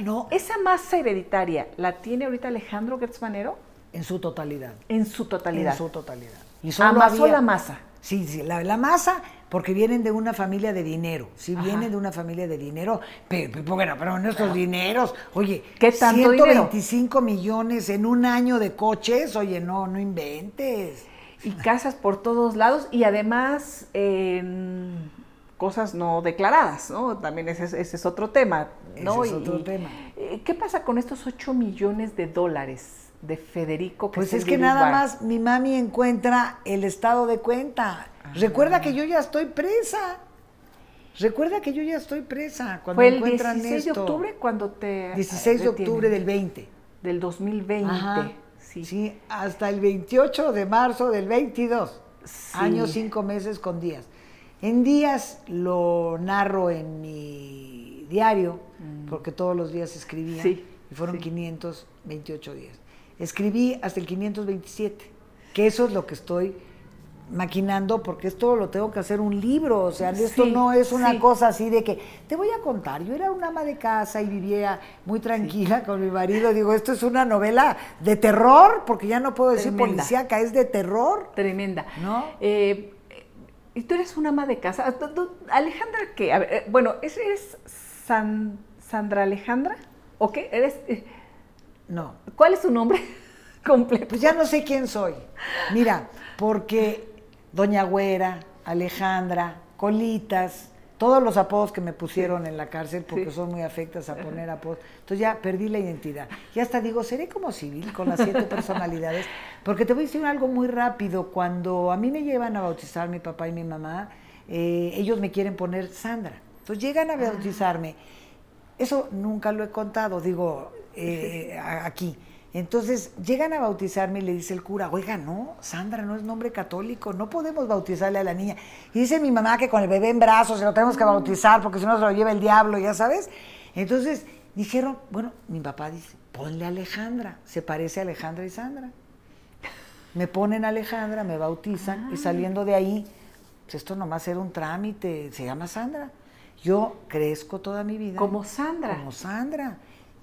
No. Esa masa hereditaria, ¿la tiene ahorita Alejandro Gertzmanero? En su totalidad. En su totalidad. En su totalidad. Y solo Amasó la masa. Sí, sí, la, masa, porque vienen de una familia de dinero. Sí, vienen de una familia de dinero. Pero, bueno, pero nuestros dineros, oye, ¿Qué tanto 125 millones en un año de coches, oye, no, no inventes. Y casas por todos lados y además en cosas no declaradas, ¿no? También ese, es otro tema, ¿no? Ese es otro tema. Eh, ¿Qué pasa con estos 8 millones de dólares? De Federico. pues es, que nada más mi mami encuentra el estado de cuenta. Ah. Recuerda que yo ya estoy presa. Recuerda que yo ya estoy presa cuando Fue el 16 de octubre cuando te 16 de octubre del 20 del 2020. Sí. sí. hasta el 28 de marzo del 22. Años, cinco meses con días. En días lo narro en mi diario, mm. porque todos los días escribía, y fueron 528 días. Escribí hasta el 527, que eso es lo que estoy maquinando porque esto lo tengo que hacer un libro, o sea, esto no es una cosa así de que te voy a contar, yo era una ama de casa y vivía muy tranquila con mi marido, digo, esto es una novela de terror, porque ya no puedo decir policíaca, es de terror. Tremenda. ¿No? Eh, y tú eres una ama de casa. Alejandra, ¿qué? A ver, eh, bueno, ¿es, Sandra Alejandra? ¿O qué? ¿Eres...? Eh, no. ¿Cuál es su nombre *laughs* completo? Pues ya no sé quién soy. Mira, porque Doña Güera, Alejandra, Colitas, todos los apodos que me pusieron en la cárcel porque son muy afectas a poner apodos. Entonces ya perdí la identidad. Y hasta digo, seré como civil con las siete *laughs* personalidades. Porque te voy a decir algo muy rápido. Cuando a mí me llevan a bautizar mi papá y mi mamá, eh, ellos me quieren poner Sandra. Entonces llegan a ah. bautizarme. Eso nunca lo he contado. Digo, eh, aquí. Entonces llegan a bautizarme y le dice el cura, oiga, no, Sandra no es nombre católico, no podemos bautizarle a la niña. Y dice mi mamá que con el bebé en brazos se lo tenemos que bautizar porque si no se lo lleva el diablo, ya sabes. Entonces dijeron, bueno, mi papá dice, ponle Alejandra, se parece a Alejandra y Sandra. Me ponen Alejandra, me bautizan y ah. saliendo de ahí, pues esto nomás era un trámite, se llama Sandra. Yo crezco toda mi vida. Como Sandra. Como Sandra.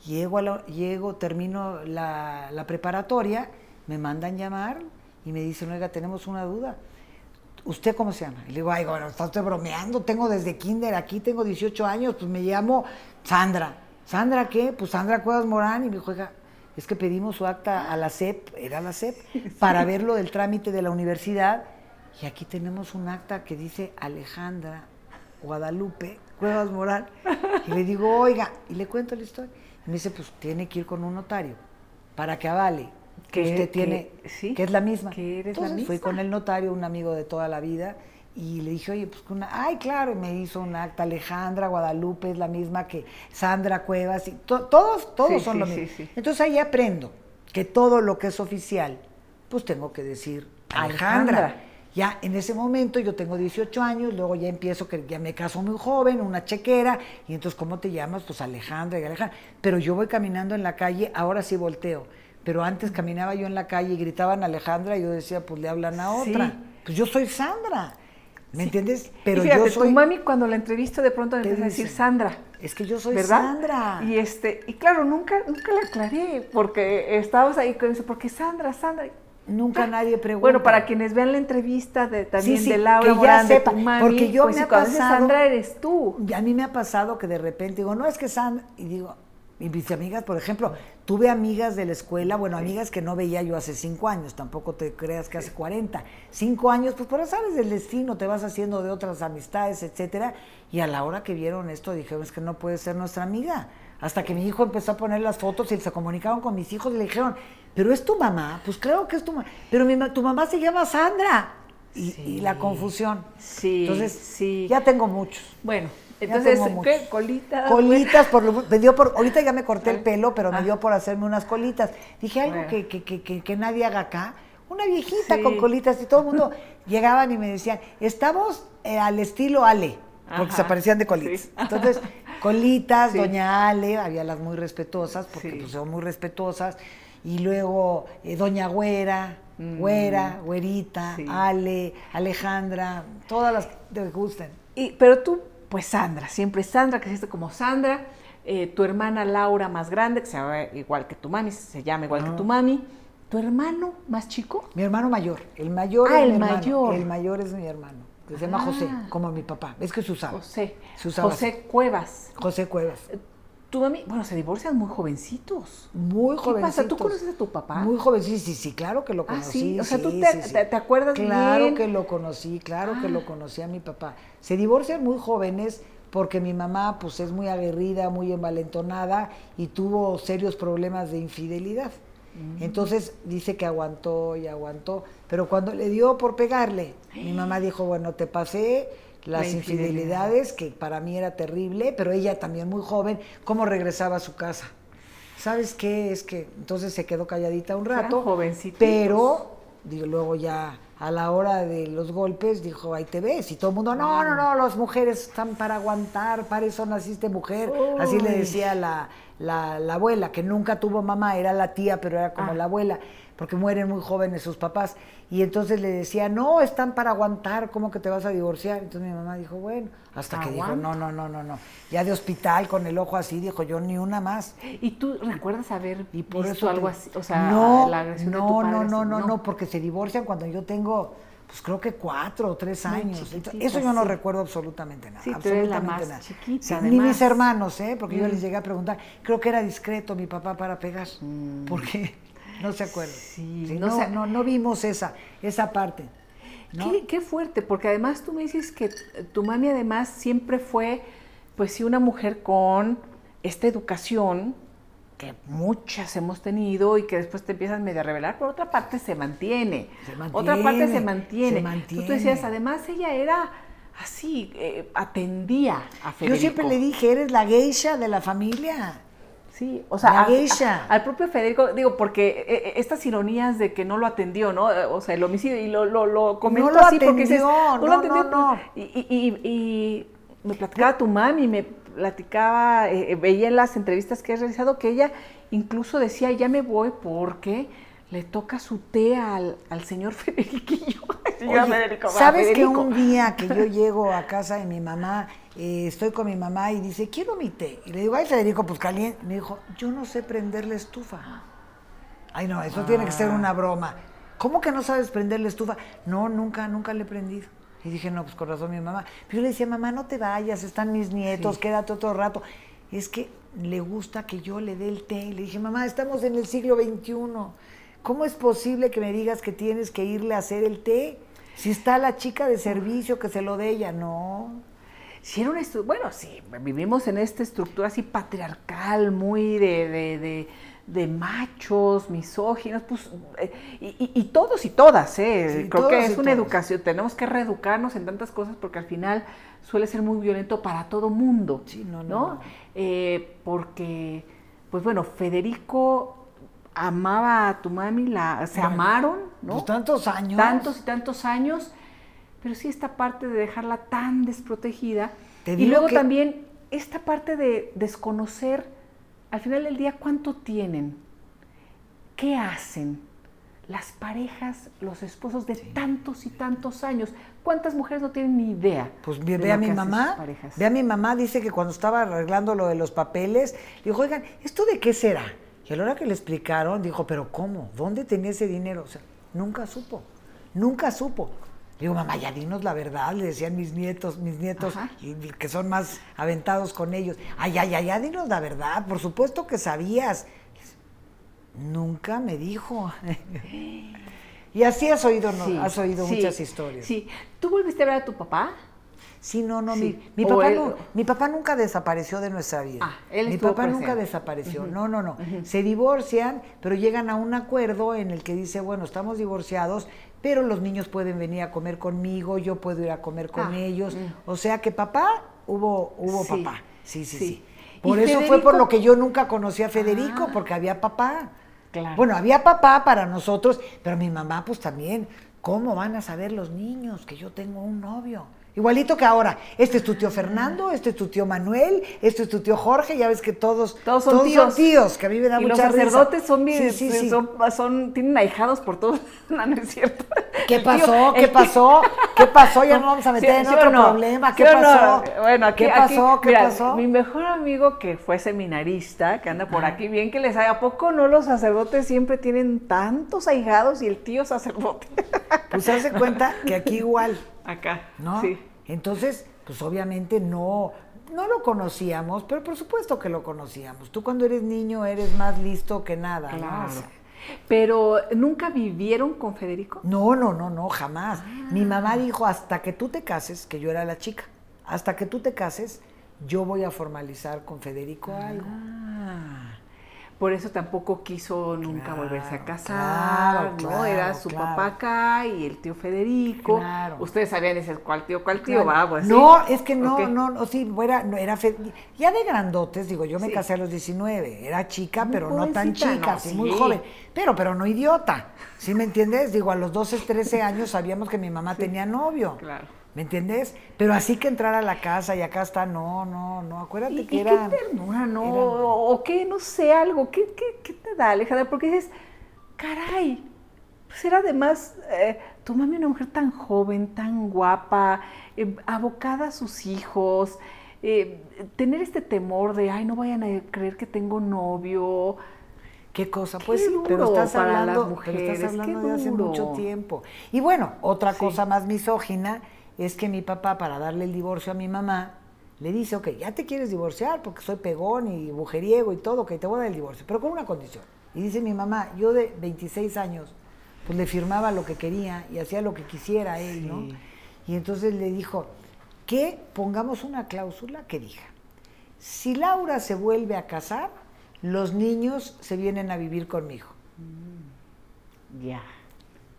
Llego, llego termino la, preparatoria, me mandan llamar y me dicen, oiga, tenemos una duda. ¿Usted cómo se llama? Y le digo, ay, bueno, está usted bromeando, tengo desde kinder aquí, tengo 18 años, pues me llamo Sandra. ¿Sandra qué? Pues Sandra Cuevas Morán. Y me dijo, oiga, es que pedimos su acta a la CEP, era la CEP, para ver lo del trámite de la universidad. Y aquí tenemos un acta que dice Alejandra Guadalupe Cuevas Morán. Y le digo, oiga, y le cuento la historia me dice, pues tiene que ir con un notario para que avale que usted tiene, que es la misma. Que eres Entonces, la misma. fui con el notario, un amigo de toda la vida, y le dije, oye, pues una, ay, claro, y me hizo un acta, Alejandra Guadalupe es la misma que Sandra Cuevas, y todos, todos son lo mismo. Entonces ahí aprendo que todo lo que es oficial, pues tengo que decir Alejandra. Ya en ese momento yo tengo 18 años, luego ya empiezo que ya me caso muy joven, una chequera, y entonces ¿cómo te llamas? Pues Alejandra y Alejandra. Pero yo voy caminando en la calle, ahora sí volteo. pero antes caminaba yo en la calle y gritaban Alejandra y yo decía, pues le hablan a otra. Pues yo soy Sandra. ¿Me entiendes? Pero yo soy... tu mami cuando la entrevisto de pronto me empieza a decir Sandra. Es que yo soy Sandra. Y este, y claro, nunca, nunca le aclaré, porque estábamos ahí con eso, porque Sandra, Sandra. Nunca ah, nadie pregunta. Bueno, para quienes vean la entrevista de, también de Laura que Morán, de tu mami, porque yo pues me ha pasado, Sandra eres tú. Y a mí me ha pasado que de repente digo, no es que Sandra, y digo, y mis amigas, por ejemplo, tuve amigas de la escuela, bueno, amigas que no veía yo hace cinco años, tampoco te creas que hace 40. Cinco años, pues por sabes del destino, te vas haciendo de otras amistades, etcétera. Y a la hora que vieron esto, dijeron, es que no puede ser nuestra amiga. Hasta que mi hijo empezó a poner las fotos y se comunicaron con mis hijos y le dijeron, pero es tu mamá, pues creo que es tu mamá, pero mi, tu mamá se llama Sandra. Y, la confusión. Sí. Entonces, sí. ya tengo muchos. Bueno, entonces, ¿qué? ¿Colitas? Colitas, por, me dio por, ahorita ya me corté el pelo, pero me ah. dio por hacerme unas colitas. Dije algo que, que, que, que, nadie haga acá. Una viejita con colitas y todo el mundo llegaban y me decían, estamos eh, al estilo Ale, porque se parecían de colitas. Entonces, *laughs* colitas, doña Ale, había las muy respetuosas, porque pues, son muy respetuosas, y luego eh, doña Güera, mm. Güera, Güerita, Ale, Alejandra, todas las que te gusten. Y, pero tú pues Sandra, siempre Sandra, que existe como Sandra, eh, tu hermana Laura más grande, que se llama igual que tu mami, se llama igual que tu mami, tu hermano más chico. Mi hermano mayor, el mayor ah, es el mi mayor. El mayor es mi hermano, que se llama José, ah. como mi papá, es que se usaba. José, José Cuevas. José Cuevas. Eh, mami, bueno, se divorcian muy jovencitos. Muy jovencitos. ¿Qué pasa? ¿Tú conoces a tu papá? Muy jovencitos, sí, sí, claro que lo conocí. Ah, sí, o sea, tú te, te, acuerdas Claro que lo conocí, claro que lo conocí a mi papá. Se divorcian muy jóvenes porque mi mamá pues es muy aguerrida, muy envalentonada y tuvo serios problemas de infidelidad. Entonces dice que aguantó y aguantó, pero cuando le dio por pegarle, mi *gasps* mamá dijo, bueno, te pasé las infidelidades, que para mí era terrible, pero ella también muy joven, cómo regresaba a su casa. ¿Sabes qué? Es que entonces se quedó calladita un rato, pero digo, luego ya a la hora de los golpes dijo, ahí te ves. Y todo el mundo, no, no, no, las mujeres están para aguantar, para eso naciste mujer. Así le decía la, la, abuela, que nunca tuvo mamá, era la tía, pero era como ah. la abuela, porque mueren muy jóvenes sus papás. Y entonces le decía, no, están para aguantar, ¿cómo que te vas a divorciar? Entonces mi mamá dijo, bueno, hasta que dijo, no, no, no, no, no. Ya de hospital con el ojo así, dijo yo, ni una más. ¿Y tú recuerdas haber y por visto eso algo así? O sea, no, la agresión no, de tu padre, no, no, no, no, porque se divorcian cuando yo tengo pues creo que cuatro o tres años. Eso yo no recuerdo absolutamente nada. Sí, absolutamente la más nada. Chiquita, ni mis hermanos, ¿eh? porque yo les mm. llegué a preguntar. Creo que era discreto mi papá para pegar. Mm. Porque no se acuerda. Sí, no, no, no, vimos esa, esa parte. Qué, qué, fuerte, porque además tú me dices que tu mami además siempre fue, pues sí, una mujer con esta educación que muchas hemos tenido y que después te empiezan medio a revelar, por otra parte se mantiene. Se mantiene otra parte se mantiene. Tú, decías, además ella era así, eh, atendía a Federico. Yo siempre le dije, eres la geisha de la familia. Sí, o sea, al propio Federico, digo, porque eh, eh, estas ironías de que no lo atendió, ¿no? O sea, el homicidio, y lo, lo, lo comentó no lo así porque dices, no, no, lo atendió. No, y, y, y, me platicaba tu mami, me platicaba, eh, veía en las entrevistas que has realizado que ella incluso decía, ya me voy porque le toca su té al, señor *laughs* Federiquillo. ¿Sabes que un día que yo *laughs* llego a casa de mi mamá, eh, estoy con mi mamá y dice, quiero mi té? Y le digo, ay Federico, pues caliente. Me dijo, yo no sé prender la estufa. Ay no, eso tiene que ser una broma. ¿Cómo que no sabes prender la estufa? No, nunca, nunca le he prendido. Y dije, no, pues con razón mi mamá. Pero yo le decía, mamá, no te vayas, están mis nietos, quédate otro rato. Es que le gusta que yo le dé el té. Y le dije, mamá, estamos en el siglo XXI. ¿Cómo es posible que me digas que tienes que irle a hacer el té? Si está la chica de servicio, que se lo dé ella. No. Si era una bueno, sí, vivimos en esta estructura así patriarcal, muy de de machos, misóginos, pues, eh, y, todos y todas, ¿eh? creo que es una educación, tenemos que reeducarnos en tantas cosas porque al final suele ser muy violento para todo mundo, no, no, eh, porque, pues bueno, Federico amaba a tu mami, la, se amaron, ¿no? Pues tantos años. Tantos y tantos años, pero sí esta parte de dejarla tan desprotegida. y luego también esta parte de desconocer al final del día, ¿cuánto tienen? ¿qué hacen las parejas, los esposos de tantos y tantos años? ¿Cuántas mujeres no tienen ni idea? Pues de ve a mi mamá, ve a mi mamá, dice que cuando estaba arreglando lo de los papeles, dijo, oigan, ¿esto de qué será? Y a la hora que le explicaron, dijo, pero ¿cómo? ¿Dónde tenía ese dinero? O sea, nunca supo, nunca supo. Le digo, mamá, ya dinos la verdad, le decían mis nietos, mis nietos, y que son más aventados con ellos. Ay, ay, ay, ya dinos la verdad, por supuesto que sabías. Nunca me dijo. *gasps* y así has oído, ¿no? Sí, has oído sí, muchas historias. Sí. ¿Tú volviste a ver a tu papá? Sí, no, no, Sí. Mi, mi papá él- no, mi papá nunca desapareció de nuestra vida. Ah, él mi papá nunca desapareció. No, no, no. Se divorcian, pero llegan a un acuerdo en el que dice, bueno, estamos divorciados, pero los niños pueden venir a comer conmigo, yo puedo ir a comer con Ah, ellos. O sea que papá, hubo, hubo Sí, papá. Sí, sí, sí. sí. ¿Y Por eso fue Federico? por lo que yo nunca conocí a Federico, Ah. porque había papá. Claro. Bueno, había papá para nosotros, pero mi mamá pues también. ¿Cómo van a saber los niños que yo tengo un novio? Igualito que ahora, este es tu tío Fernando, este es tu tío Manuel, este es tu tío Jorge, ya ves que todos, Todos son tíos. que a mí me da y los mucha risa. sacerdotes son bien, Sí, sí, sí. Son, son- tienen ahijados por todos. *laughs* no, no es cierto. ¿Qué tío- pasó? ¿Qué pasó? ¿Qué pasó? Ya no vamos a meter en ¿Sí otro no? problema. ¿Sí ¿Qué pasó? Bueno, aquí, ¿Qué aquí, pasó? ¿Qué mira, pasó? Mi mejor amigo que fue seminarista, que anda por aquí, bien que les haga, ¿a poco no los sacerdotes siempre tienen tantos ahijados y el tío sacerdote? Pues hace cuenta que aquí igual, Acá, ¿no? sí. Entonces, pues obviamente no, no lo conocíamos, pero por supuesto que lo conocíamos. Tú cuando eres niño eres más listo que nada, ¿no? Claro. O sea, Pero, ¿nunca vivieron con Federico? No, no, no, no, jamás. Mi mamá dijo, hasta que tú te cases, que yo era la chica, hasta que tú te cases, yo voy a formalizar con Federico algo. Por eso tampoco quiso nunca Claro, volverse a casar, claro, ¿no? claro, Era su papá acá y el tío Federico. Claro. Ustedes sabían ese cuál tío, cuál tío, va, pues, no, ¿sí? es que no, no, no, sí, era, no, era Fe- ya de grandotes, digo, yo me Sí. casé a los 19, era chica, Muy pero no tan chica, no, sí, sí. muy joven, pero, pero no idiota, ¿sí me entiendes? Digo, a los 12, 13 años sabíamos que mi mamá tenía novio, Claro. ¿Me entiendes? Pero así que entrar a la casa y acá está, no, no, no, acuérdate Y, que era... qué ternura, ¿no? eran- O, qué, no sé, algo. ¿Qué, qué, qué te da, Alejandra? Porque dices, caray, pues era además, eh, tu mami una mujer tan joven, tan guapa, eh, abocada a sus hijos, eh, tener este temor de, ay, no vayan a creer que tengo novio. ¿Qué cosa? Qué Pues sí, pero duro estás para las hablando, pero estás hablando de hace duro. mucho tiempo. Y bueno, otra Sí. cosa más misógina es que mi papá, para darle el divorcio a mi mamá, le dice, ok, ya te quieres divorciar porque soy pegón y mujeriego y todo, que te voy a dar el divorcio, pero con una condición. Y dice mi mamá, yo de 26 años, pues le firmaba lo que quería y hacía lo que quisiera él, ¿no? Y entonces le dijo, que pongamos una cláusula que diga, si Laura se vuelve a casar, los niños se vienen a vivir conmigo. Ya.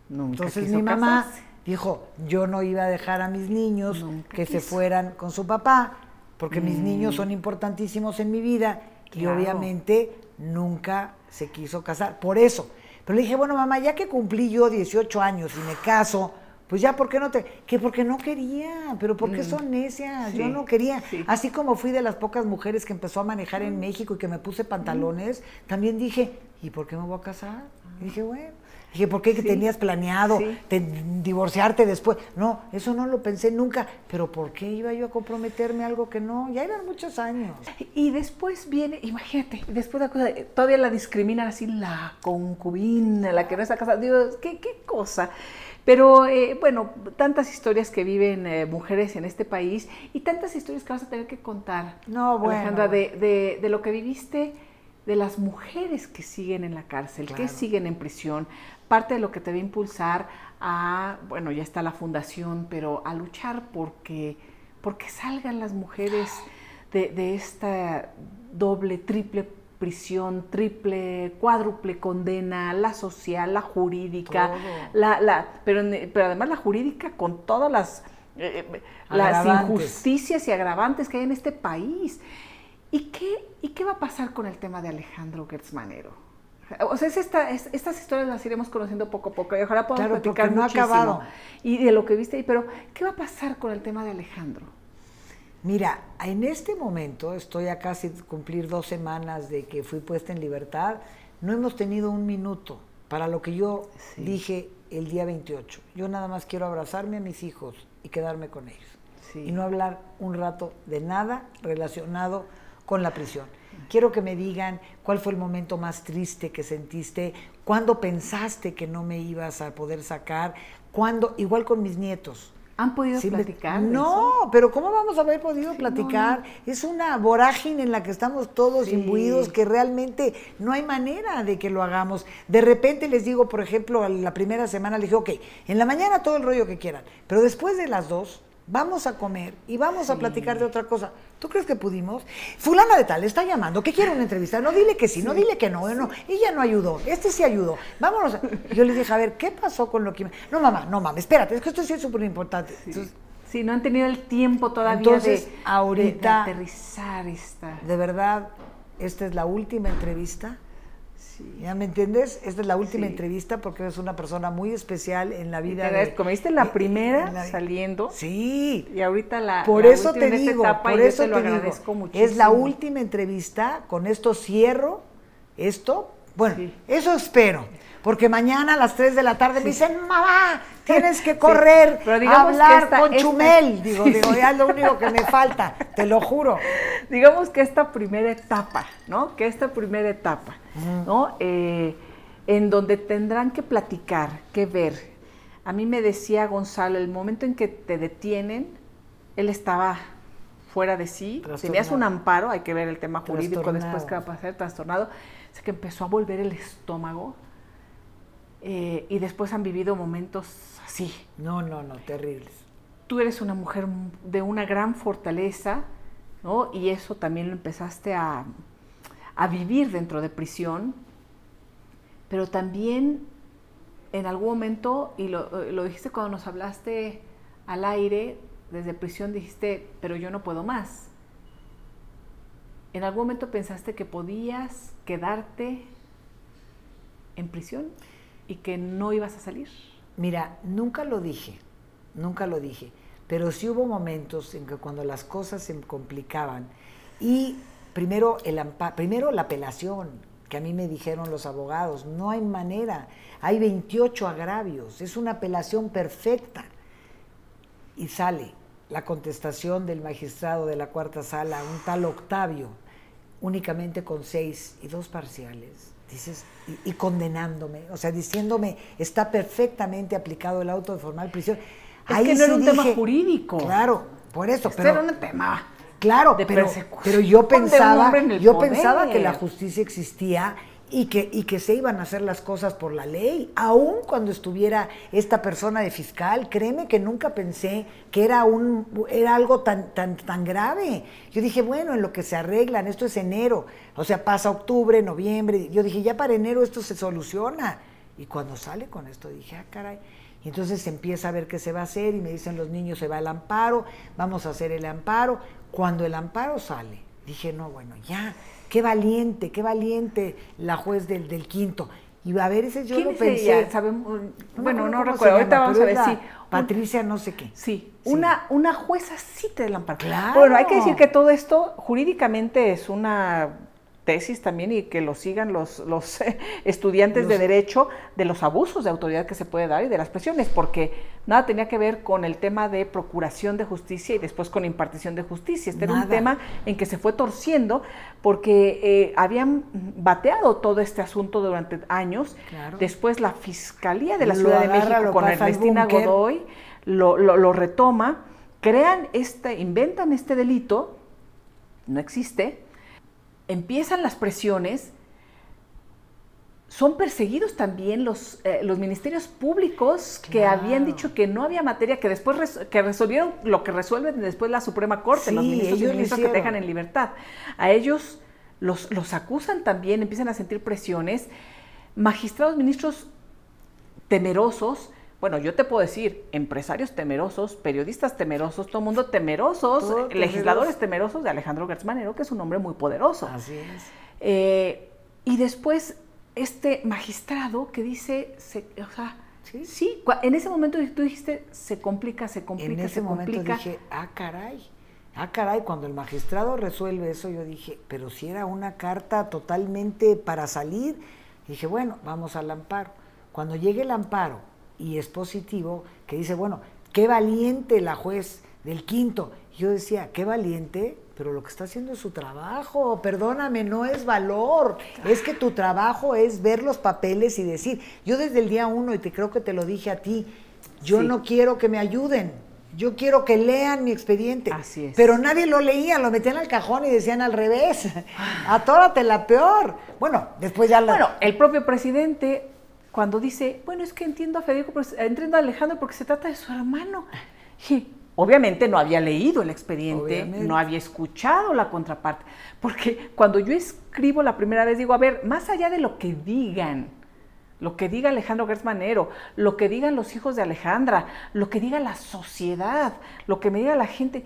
Nunca Entonces mi mamá casarse. Dijo, yo no iba a dejar a mis niños Nunca que se fueran con su papá, porque mis Mm. niños son importantísimos en mi vida y obviamente nunca se quiso casar. Por eso. Pero le dije, bueno, mamá, ya que cumplí yo 18 años y me caso, pues ya, ¿por qué no te...? Que porque no quería, pero ¿por qué son necias? Yo Mm. No quería. sí. Así como fui de las pocas mujeres que empezó a manejar en México y que me puse pantalones, también dije, ¿y por qué me voy a casar? Y dije, bueno. Dije, ¿por qué que Sí. tenías planeado Sí. te- divorciarte después? No, eso no lo pensé nunca. Pero ¿por qué iba yo a comprometerme a algo que no? Ya eran muchos años. Y después viene, imagínate, después de la cosa, todavía la discriminan así, la concubina, la que no está casada. Digo, ¿qué, qué cosa? Pero eh, bueno, tantas historias que viven eh, mujeres en este país y tantas historias que vas a tener que contar, No, bueno, Alejandra, de- de lo que viviste, de las mujeres que siguen en la cárcel, que siguen en prisión, parte de lo que te va a impulsar a, bueno, ya está la fundación, pero a luchar porque, porque salgan las mujeres de, de esta doble, triple prisión, triple, cuádruple condena, la social, la jurídica, la, la, pero, pero además la jurídica con todas las, eh, eh, las injusticias y agravantes que hay en este país. ¿Y qué, ¿Y qué va a pasar con el tema de Alejandro Gertzmanero? O sea, es esta, es- estas historias las iremos conociendo poco a poco y ojalá podamos Claro, platicar porque no ha muchísimo. acabado. Y de lo que viste ahí, pero ¿qué va a pasar con el tema de Alejandro? Mira, en este momento estoy a casi cumplir dos semanas de que fui puesta en libertad. no hemos tenido un minuto para lo que yo dije el día 28. Yo nada más quiero abrazarme a mis hijos y quedarme con ellos. Y no hablar un rato de nada relacionado con la prisión. Quiero que me digan cuál fue el momento más triste que sentiste, cuándo pensaste que no me ibas a poder sacar, cuándo, igual con mis nietos. ¿Han podido platicar? No, pero ¿cómo vamos a haber podido platicar? Es una vorágine en la que estamos todos imbuidos que realmente no hay manera de que lo hagamos. De repente les digo, por ejemplo, la primera semana les dije, ok, en la mañana todo el rollo que quieran, pero después de las dos, vamos a comer y vamos a platicar de otra cosa. ¿Tú crees que pudimos? Fulana de tal está llamando, ¿qué quiere una entrevista? No, dile que sí, no, dile que no, no. Ella no ayudó, este sí ayudó. Vámonos. Yo les dije, a ver, ¿qué pasó con lo que... No, mamá, no, mamá, espérate, es que esto sí es súper importante. Sí. no han tenido el tiempo todavía entonces, ahorita, de aterrizar esta. De verdad, esta es la última entrevista ¿Ya me entiendes? Esta es la última entrevista porque eres una persona muy especial en la vida. de, comiste la primera saliendo. Sí. Y ahorita la. Por eso te digo, por eso te, lo agradezco muchísimo. Es la última entrevista. Con esto cierro esto. Bueno, eso espero. Porque mañana a las 3 de la tarde me dicen, mamá, tienes que *laughs* correr a hablar con Chumel. *laughs* Digo, digo, ya es lo único que me falta, te lo juro. Digamos que esta primera etapa, ¿no? Que esta primera etapa, ¿no? Eh, en donde tendrán que platicar, que ver. A mí me decía Gonzalo, el momento en que te detienen, él estaba fuera de sí, tenías un amparo, hay que ver el tema jurídico después que va a pasar, trastornado, es que empezó a volver el estómago, eh, y después han vivido momentos así. No, no, no, terribles. Tú eres una mujer de una gran fortaleza, ¿no? Y eso también lo empezaste a, a vivir dentro de prisión, pero también en algún momento, y lo, lo dijiste cuando nos hablaste al aire, desde prisión dijiste, pero yo no puedo más. ¿En algún momento pensaste que podías quedarte en prisión? Y que no ibas a salir? Mira, nunca lo dije, nunca lo dije, pero sí hubo momentos en que cuando las cosas se complicaban y primero, el primero la apelación, que a mí me dijeron los abogados, no hay manera, hay 28 agravios, es una apelación perfecta. Y sale la contestación del magistrado de la cuarta sala, un tal Octavio, únicamente con seis y dos parciales dices, y, condenándome, o sea, diciéndome, está perfectamente aplicado el auto de formal prisión. Es que no era un tema jurídico. Claro, por eso. Este pero, era un tema. Claro, pero, pero yo pensaba, yo pensaba que la justicia existía y que, y que se iban a hacer las cosas por la ley, aun cuando estuviera esta persona de fiscal, créeme que nunca pensé que era un era algo tan tan tan grave. Yo dije, bueno, en lo que se arreglan, esto es enero, o sea, pasa octubre, noviembre, yo dije, ya para enero esto se soluciona. Y cuando sale con esto dije, ah, caray. Y entonces empieza a ver qué se va a hacer y me dicen los niños, se va el amparo, vamos a hacer el amparo. Cuando el amparo sale, dije, no, bueno, ya, Qué valiente, qué valiente la juez del, del quinto. Y a ver, ese yo lo pensé. bueno, no recuerdo, ahorita vamos a ver, sí. Patricia no sé qué. Sí, Una, una jueza sí te la Claro. Bueno, hay que decir que todo esto jurídicamente es una tesis también y que lo sigan los, los estudiantes de derecho de los abusos de autoridad que se puede dar y de las presiones, porque nada tenía que ver con el tema de procuración de justicia y después con impartición de justicia. Este era un tema en que se fue torciendo porque eh, habían bateado todo este asunto durante años. Después la Fiscalía de la Ciudad de México con Ernestina Godoy lo, lo, lo retoma, crean este, inventan este delito, no existe, empiezan las presiones, son perseguidos también los, eh, los ministerios públicos que habían dicho que no había materia, que después que resolvieron lo que resuelven después la Suprema Corte, los ministros y ministros que dejan en libertad. A ellos los, los acusan también, empiezan a sentir presiones. Magistrados, ministros temerosos, bueno, yo te puedo decir, empresarios temerosos, periodistas temerosos, todo el mundo temerosos, legisladores temerosos de Alejandro Gertz que es un hombre muy poderoso. Así es. Eh, y después este magistrado que dice, o sea, ¿Sí? en ese momento tú dijiste, se complica, se complica, en ese momento dije, ah, caray. Ah, caray, cuando el magistrado resuelve eso, yo dije, pero si era una carta totalmente para salir, dije, bueno, vamos al amparo. Cuando llegue el amparo y es positivo, que dice, bueno, qué valiente la juez del quinto. Yo decía, qué valiente, pero lo que está haciendo es su trabajo. Perdóname, no es valor. Es que tu trabajo es ver los papeles y decir, yo desde el día uno, y te creo que te lo dije a ti, yo no quiero que me ayuden. Yo quiero que lean mi expediente. Así es. Pero nadie lo leía, lo metían al cajón y decían al revés. *sighs* Atórate la peor. Bueno, después ya la. Bueno, el propio presidente, cuando dice, bueno, es que entiendo a Federico, entiendo a Alejandro porque se trata de su hermano. Y obviamente no había leído el expediente, Obviamente. no había escuchado la contraparte. Porque cuando yo escribo la primera vez, digo, a ver, más allá de lo que digan, lo que diga Alejandro Gertz Manero, lo que digan los hijos de Alejandra, lo que diga la sociedad, lo que me diga la gente,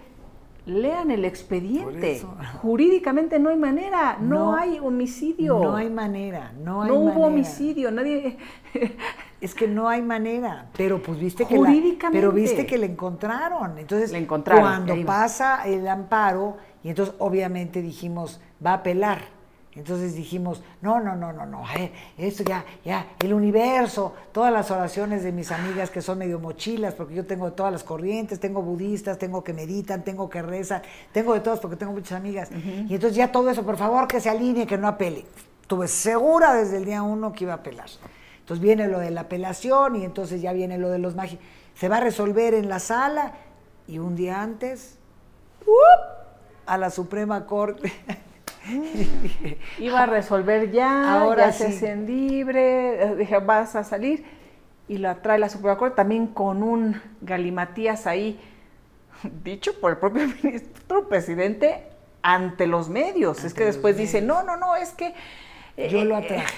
lean el expediente. Jurídicamente no hay manera, no, No, hay homicidio. No hay manera, no hay No hubo homicidio, nadie. *laughs* Es que no hay manera, pero pues viste que la- Jurídicamente. pero viste que le encontraron. Entonces, Le encontraron, cuando pasa el amparo y entonces obviamente dijimos, va a apelar. Entonces dijimos, no, no, no, no, no, a ver, esto ya, ya, el universo, todas las oraciones de mis amigas que son medio mochilas, porque yo tengo de todas las corrientes, tengo budistas, tengo que meditan, tengo que rezan, tengo de todas porque tengo muchas amigas. Y entonces ya todo eso, por favor, que se alinee, que no apele. Estuve segura desde el día uno que iba a apelar. Entonces viene lo de la apelación y entonces ya viene lo de los mágicos. Se va a resolver en la sala y un día antes, ¡up! a la Suprema Corte. *laughs* *laughs* Iba a resolver ya, Ahora ya se sí. hacen libre, eh, dije, vas a salir. Y la trae la Suprema Corte también con un galimatías ahí, *laughs* dicho por el propio *laughs* ministro presidente ante los medios. es que después dice, no, no, no, es que... eh, Yo lo eh, atraje.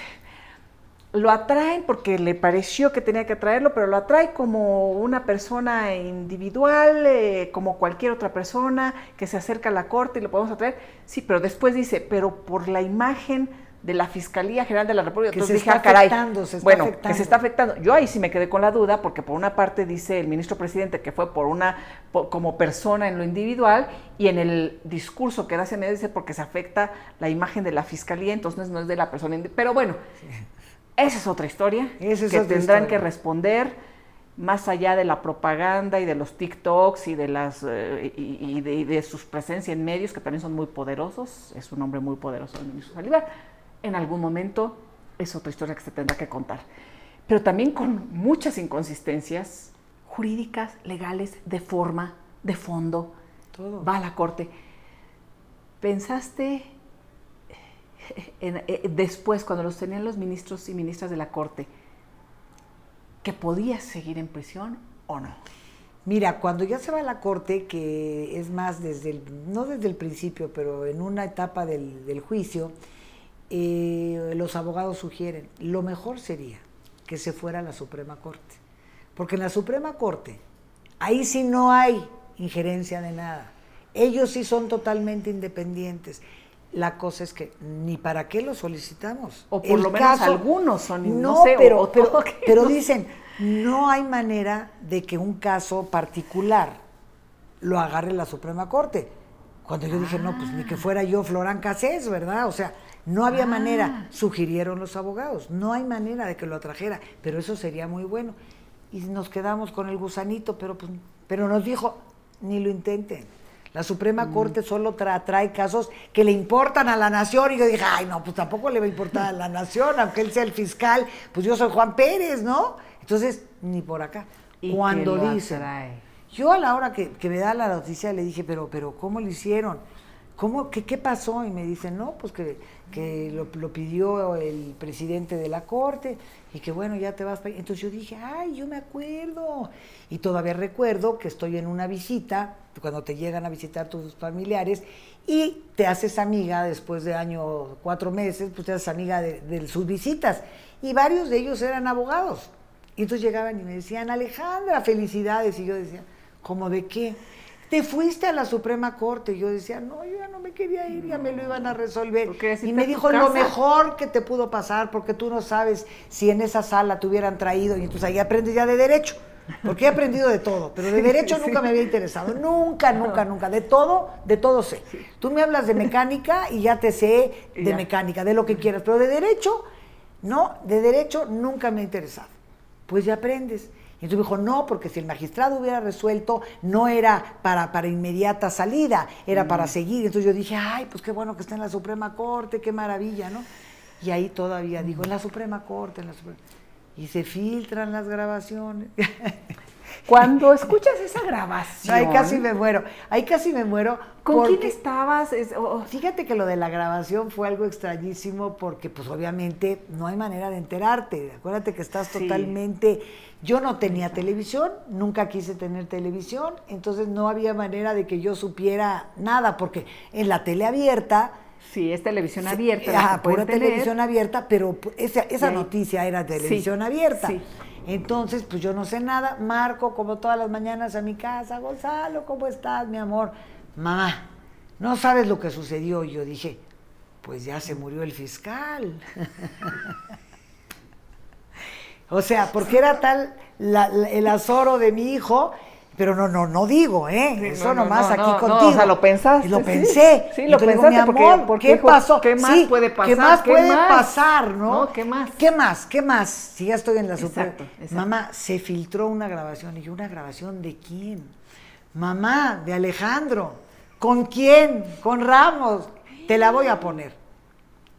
Lo atraen porque le pareció que tenía que atraerlo, pero lo atrae como una persona individual, eh, como cualquier otra persona que se acerca a la corte y lo podemos atraer. Sí, pero después dice, pero por la imagen de la Fiscalía General de la República. Que Entonces se dije, está ah, caray. afectando, se está bueno, afectando. que se está afectando. Yo ahí sí me quedé con la duda, porque por una parte dice el ministro presidente que fue por una, como persona en lo individual, y en el discurso que da medio dice porque se afecta la imagen de la Fiscalía, entonces no es de la persona. Pero bueno, esa es otra historia Esa es que tendrán historia. que responder más allá de la propaganda y de los TikToks y de las eh, y, y de, y de sus presencias en medios que también son muy poderosos. Es un hombre muy poderoso el ministro Salivar. En algún momento es otra historia que se tendrá que contar. Pero también con muchas inconsistencias jurídicas, legales, de forma, de fondo. Todo. Va a la corte. ¿Pensaste *laughs* eh, después, cuando los tenían los ministros y ministras de la corte, que podía seguir en prisión o no? Mira, cuando ya se va a la corte, que es más desde el, no desde el principio, pero en una etapa del, del juicio, eh, los abogados sugieren, lo mejor sería que se fuera a la Suprema Corte. Porque en la Suprema Corte, ahí sí no hay injerencia de nada. Ellos sí son totalmente independientes. La cosa es que ni para qué lo solicitamos. O por lo menos algunos son, no sé, o- pero, o pero- *laughs* no dicen, no hay manera de que un caso particular lo agarre la Suprema Corte. Cuando yo dije, no, pues ni que fuera yo Florán Cassés, ¿verdad? O sea, no había Ah. manera, sugirieron los abogados, no hay manera de que lo atrajera, pero eso sería muy bueno. Y nos quedamos con el gusanito, pero, pues, pero nos dijo, ni lo intenten. La Suprema Corte solo tra- trae casos que le importan a la nación. Y yo dije, ay, no, pues tampoco le va a importar a la nación, aunque él sea el fiscal, pues yo soy Juan Pérez, ¿no? Entonces, ni por acá. Y Cuando atrae. yo a la hora que, que me da la noticia le dije, pero, pero ¿cómo lo hicieron? ¿Cómo, qué, ¿Qué pasó? Y me dicen, no, pues que, que lo, lo pidió el presidente de la corte y que bueno, ya te vas para. Entonces yo dije, ay, yo me acuerdo. Y todavía recuerdo que estoy en una visita, cuando te llegan a visitar tus familiares, y te haces amiga después de año, cuatro meses, pues te haces amiga de, de sus visitas. Y varios de ellos eran abogados. Y entonces llegaban y me decían, Alejandra, felicidades. Y yo decía, ¿cómo de qué? Te fuiste a la Suprema Corte. Y yo decía, no, yo ya no me quería ir, ya me lo iban a resolver. Y me dijo, lo mejor que te pudo pasar, porque tú no sabes si en esa sala te hubieran traído. Y entonces ahí aprendes ya de derecho. Porque he aprendido de todo, pero de derecho nunca me había interesado. Nunca, nunca, nunca. De todo, de todo sé. Tú me hablas de mecánica y ya te sé de ya. mecánica, de lo que quieras. Pero de derecho No, de derecho nunca me ha interesado. Pues ya aprendes. Y entonces me dijo, no, porque si el magistrado hubiera resuelto, no era para, para inmediata salida, era para seguir. Entonces yo dije, ay, pues qué bueno que está en la Suprema Corte, qué maravilla, ¿no? Y ahí todavía digo, en la Suprema Corte, en la Suprema Y se filtran las grabaciones. *laughs* Cuando escuchas esa grabación. Ahí casi me muero. Ahí casi me muero. ¿Con quién estabas? Oh, oh. Fíjate que lo de la grabación fue algo extrañísimo porque pues obviamente no hay manera de enterarte. Acuérdate que estás totalmente... Yo no tenía televisión, nunca quise tener televisión, entonces no había manera de que yo supiera nada porque en la tele abierta... Sí, es televisión abierta. Ah, pura televisión abierta, pero esa, esa noticia era televisión abierta. Sí. Entonces, pues yo no sé nada, marco como todas las mañanas a mi casa, Gonzalo, ¿cómo estás, mi amor? Mamá, no sabes lo que sucedió. Y yo dije, pues ya se murió el fiscal. *laughs* o sea, porque era tal el azoro de mi hijo pero no, no, no digo, ¿eh? Eso nomás aquí contigo. o sea, lo pensaste. Lo pensé. Sí, lo pensaste mi amor, porque, ¿qué pasó? ¿Qué más puede pasar? ¿Qué más puede pasar, no? ¿Qué más? ¿Qué más? ¿Qué más? Si ya estoy en la super. Mamá, se filtró una grabación. Y yo, ¿una grabación de quién? Mamá, de Alejandro. ¿Con quién? Con Ramos. Te la voy a poner.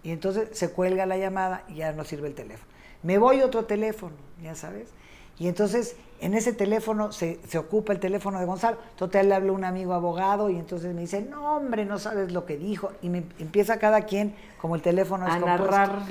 Y entonces se cuelga la llamada y ya no sirve el teléfono. Me voy otro teléfono, ya sabes. Y entonces en ese teléfono se, ocupa el teléfono de Gonzalo. Entonces le habla un amigo abogado y entonces me dice, no hombre, no sabes lo que dijo. Y me empieza cada quien, como el teléfono es a narrar.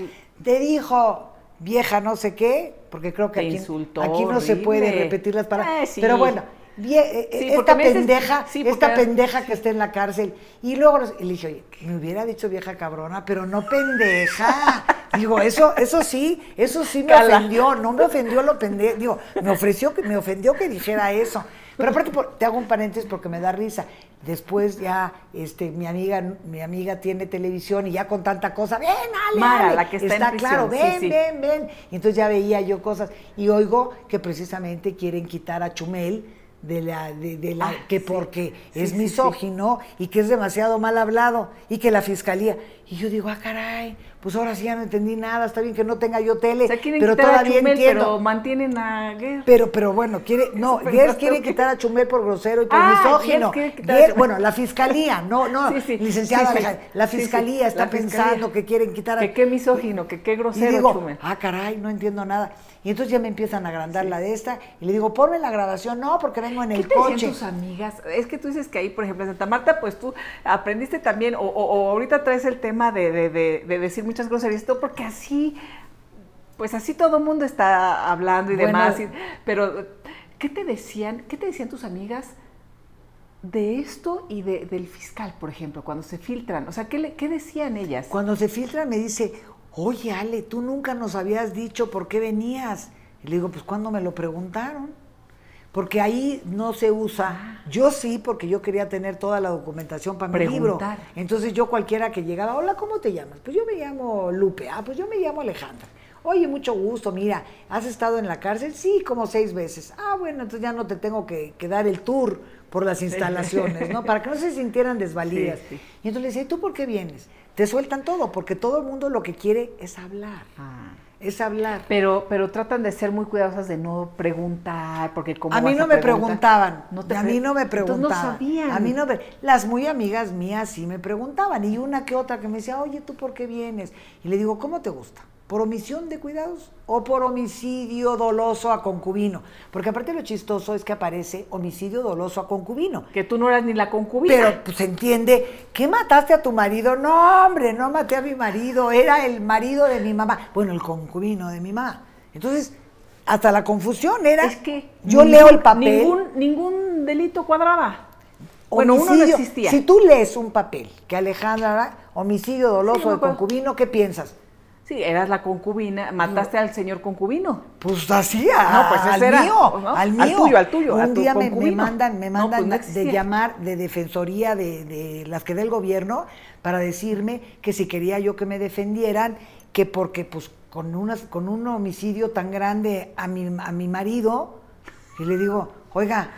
Te dijo, vieja no sé qué, porque creo que aquí, aquí no se puede repetir las palabras. Ah, Pero bueno, eh, eh, esta pendeja, esta pendeja que está en la cárcel. Y luego le dije, oye, me hubiera dicho vieja cabrona, pero no pendeja. *laughs* Digo, eso, eso sí, eso sí me ofendió, no me ofendió lo pendejo, digo, me ofreció que, me ofendió que dijera eso. Pero aparte te hago un paréntesis porque me da risa. Después ya este mi amiga mi amiga tiene televisión y ya con tanta cosa, ven, Ale, Mara, la que está, está claro, ven, ven, ven. Y entonces ya veía yo cosas y oigo que precisamente quieren quitar a Chumel de la, de, la ah, que porque es misógino y que es demasiado mal hablado y que la fiscalía. Y yo digo, ah, caray, pues ahora sí ya no entendí nada, está bien que no tenga yo tele, pero todavía entiendo. Pero mantienen a Guerra. Pero, pero bueno, quiere, no, Guerra quiere quitar a Chumel por grosero y por ah, misógino. bueno, la fiscalía, no, no, licenciada, la fiscalía está pensando que quieren quitar a Que qué misógino, que qué grosero y digo, Ah, caray, no entiendo nada. Y entonces ya me empiezan a agrandar la de esta y le digo, ponme la grabación. No, porque vengo en el ¿Qué coche. tus amigas? Es que tú dices que ahí, por ejemplo, en Santa Marta, pues tú aprendiste también, o, ahorita traes el tema de, de, decir muchas groserías, porque así, pues así todo el mundo está hablando y demás. pero, ¿qué te decían? ¿Qué te decían tus amigas? de esto y de, del fiscal, por ejemplo, cuando se filtran? O sea, ¿qué, ¿qué decían ellas? Cuando se filtran me dice, oye Ale, tú nunca nos habías dicho por qué venías. Y le digo, pues cuando me lo preguntaron. Porque ahí no se usa. Ah. Yo sí, porque yo quería tener toda la documentación para mi libro. Entonces yo cualquiera que llegaba, hola, ¿cómo te llamas? Pues yo me llamo Lupe. Ah, pues yo me llamo Alejandra. Oye, mucho gusto, mira, ¿has estado en la cárcel? Sí, como seis veces. Ah, bueno, entonces ya no te tengo que, dar el tour por las instalaciones, ¿no? Para que no se sintieran desvalidas. Y entonces le decía, ¿y tú por qué vienes? te sueltan todo, porque todo el mundo lo que quiere es hablar. Ah. Es hablar. Pero, pero tratan de ser muy cuidadosas de no preguntar, porque como a mí no me preguntaban, a mí no me preguntaban, no sabían. a mí no las muy amigas mías sí me preguntaban y una que otra que me decía, oye, ¿tú por qué vienes? Y le digo, ¿cómo te gusta? ¿Por omisión de cuidados o por homicidio doloso a concubino? Porque aparte lo chistoso es que aparece homicidio doloso a concubino. Que tú no eras ni la concubina. Pero pues entiende, ¿qué mataste a tu marido? No, hombre, no maté a mi marido, era el marido de mi mamá. Bueno, el concubino de mi mamá. Entonces, hasta la confusión era... Es que yo leo el papel... Ningún, ningún delito cuadraba. Bueno, uno no existía. Si tú lees un papel que Alejandra, homicidio doloso de concubino, ¿qué piensas? Sí, eras la concubina, mataste al señor concubino. Pues así, no, pues al mío, al mío. Al tuyo, al tuyo. Un día me, mandan, me mandan pues de llamar de defensoría de, de, las que del gobierno para decirme que si quería yo que me defendieran, que porque pues con, unas, con un homicidio tan grande a mi, a mi marido, y le digo, oiga,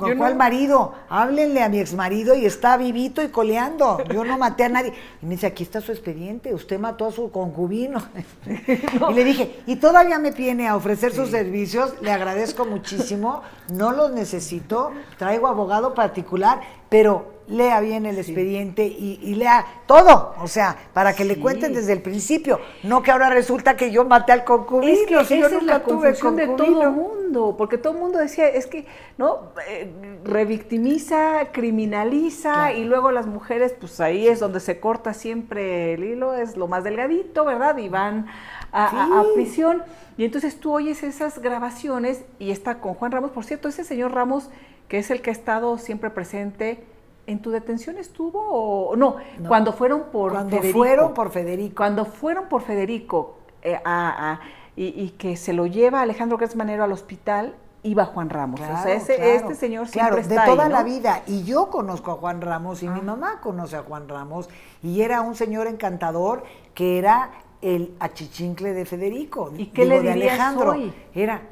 ¿Cuál, cuál marido? Háblenle a mi exmarido y está vivito y coleando. Yo no maté a nadie. Y me dice, aquí está su expediente, usted mató a su concubino. *laughs* Y le dije, y todavía me viene a ofrecer sus servicios, le agradezco muchísimo, no los necesito, traigo abogado particular, pero lea bien el expediente y, lea todo, o sea, para que le cuenten desde el principio, no que ahora resulta que yo maté al concubino, es que si yo nunca es la tuve de todo el mundo, porque todo el mundo decía, es que, ¿no? Eh, revictimiza, criminaliza y luego las mujeres, pues ahí es donde se corta siempre el hilo, es lo más delgadito, ¿verdad? Y van a, a prisión. Y entonces tú oyes esas grabaciones y está con Juan Ramos, por cierto, ese señor Ramos, que es el que ha estado siempre presente ¿En tu detención estuvo o no? cuando fueron por cuando fueron por Federico. Cuando fueron por Federico eh, y, que se lo lleva Alejandro Manero al hospital, iba Juan Ramos. o sea, este señor siempre está de toda la vida. Y yo conozco a Juan Ramos y mi ah. mamá conoce a Juan Ramos y era un señor encantador que era el achichincle de Federico. ¿Y qué le de Alejandro. Era,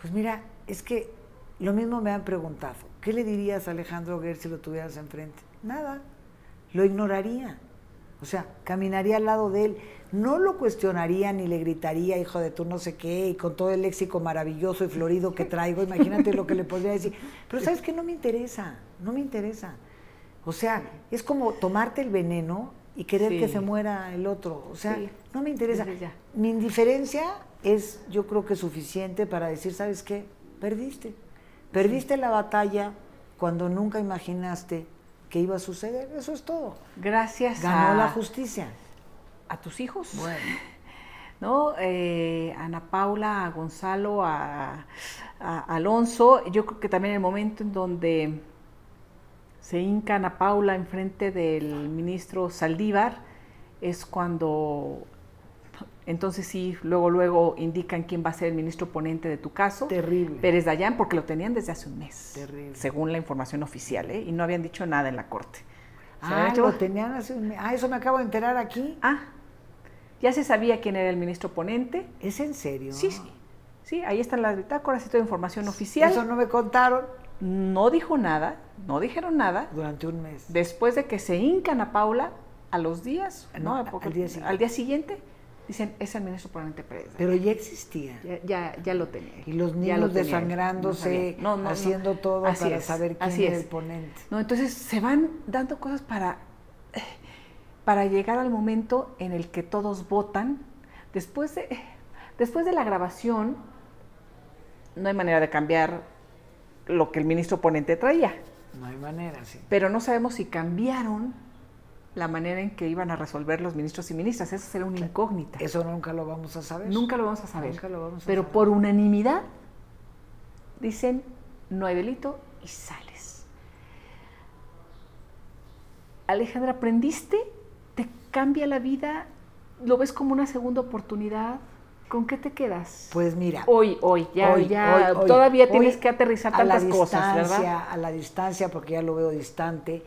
pues mira, es que lo mismo me han preguntado. ¿Qué le dirías a Alejandro Guerra si lo tuvieras enfrente? Nada, lo ignoraría. O sea, caminaría al lado de él, no lo cuestionaría ni le gritaría, hijo de tú no sé qué, y con todo el léxico maravilloso y florido que traigo, imagínate lo que le podría decir. Pero sabes que no me interesa, no me interesa. O sea, es como tomarte el veneno y querer que se muera el otro. O sea, no me interesa. Mi indiferencia es, yo creo que suficiente para decir, ¿sabes qué? Perdiste. Perdiste la batalla cuando nunca imaginaste que iba a suceder. Eso es todo. Gracias Ganó la justicia. A tus hijos. Bueno. *laughs* ¿No? Eh, Ana Paula, a Gonzalo, a, Alonso. Yo creo que también el momento en donde se hinca Ana Paula enfrente del ministro Saldívar es cuando entonces sí, luego, luego indican quién va a ser el ministro ponente de tu caso. Terrible. Pérez Dayán, porque lo tenían desde hace un mes. Terrible. Según la información oficial, ¿eh? Y no habían dicho nada en la corte. Ah, lo tenían hace un mes. Ah, eso me acabo de enterar aquí. Ah, ya se sabía quién era el ministro ponente. ¿Es en serio? Sí, sí. Sí, ahí están las bitácoras y toda información oficial. Eso no me contaron. No dijo nada, no dijeron nada. Durante un mes. Después de que se hincan a Paula, a los días, ¿no? al, día al día siguiente Dicen, es el ministro ponente Pérez. Pero ya existía. Ya, ya, lo tenía. Y los niños desangrándose, haciendo todo para saber quién es. el ponente. No, entonces se van dando cosas para, para llegar al momento en el que todos votan. Después de, después de la grabación, no hay manera de cambiar lo que el ministro ponente traía. No hay manera, sí. Pero no sabemos si cambiaron la manera en que iban a resolver los ministros y ministras. Eso será una incógnita. Eso nunca lo vamos a saber. Nunca lo vamos a saber. Nunca lo vamos a Pero por unanimidad dicen no hay delito y sales. Alejandra, ¿aprendiste? ¿Te cambia la vida? ¿Lo ves como una segunda oportunidad? ¿Con qué te quedas? Pues mira. Hoy, hoy, ya, ya todavía tienes que aterrizar tantas cosas, ¿verdad? A la distancia, porque ya lo veo distante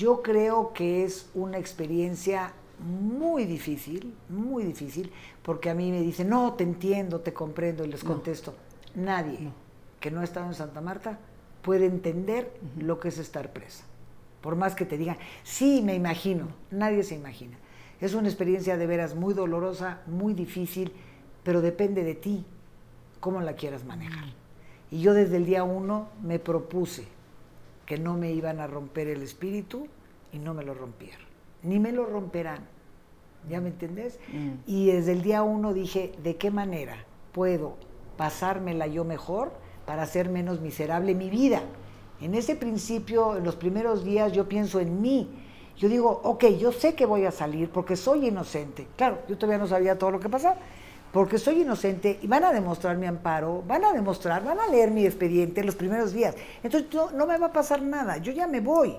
yo creo que es una experiencia muy difícil, muy difícil, porque a mí me dicen, no, te entiendo, te comprendo, y les contesto, nadie que no ha estado en Santa Marta puede entender lo que es estar presa. Por más que te digan, sí, me imagino, nadie se imagina. Es una experiencia de veras muy dolorosa, muy difícil, pero depende de ti cómo la quieras manejar. Y yo desde el día uno me propuse que no me iban a romper el espíritu y no me lo rompieron. Ni me lo romperán. ¿Ya me entendés? Mm. Y desde el día uno dije, ¿de qué manera puedo pasármela yo mejor para hacer menos miserable mi vida? En ese principio, en los primeros días, yo pienso en mí. Yo digo, ok, yo sé que voy a salir porque soy inocente. Claro, yo todavía no sabía todo lo que pasaba porque soy inocente y van a demostrar mi amparo, van a demostrar, van a leer mi expediente en los primeros días. Entonces no, me va a pasar nada, yo ya me voy.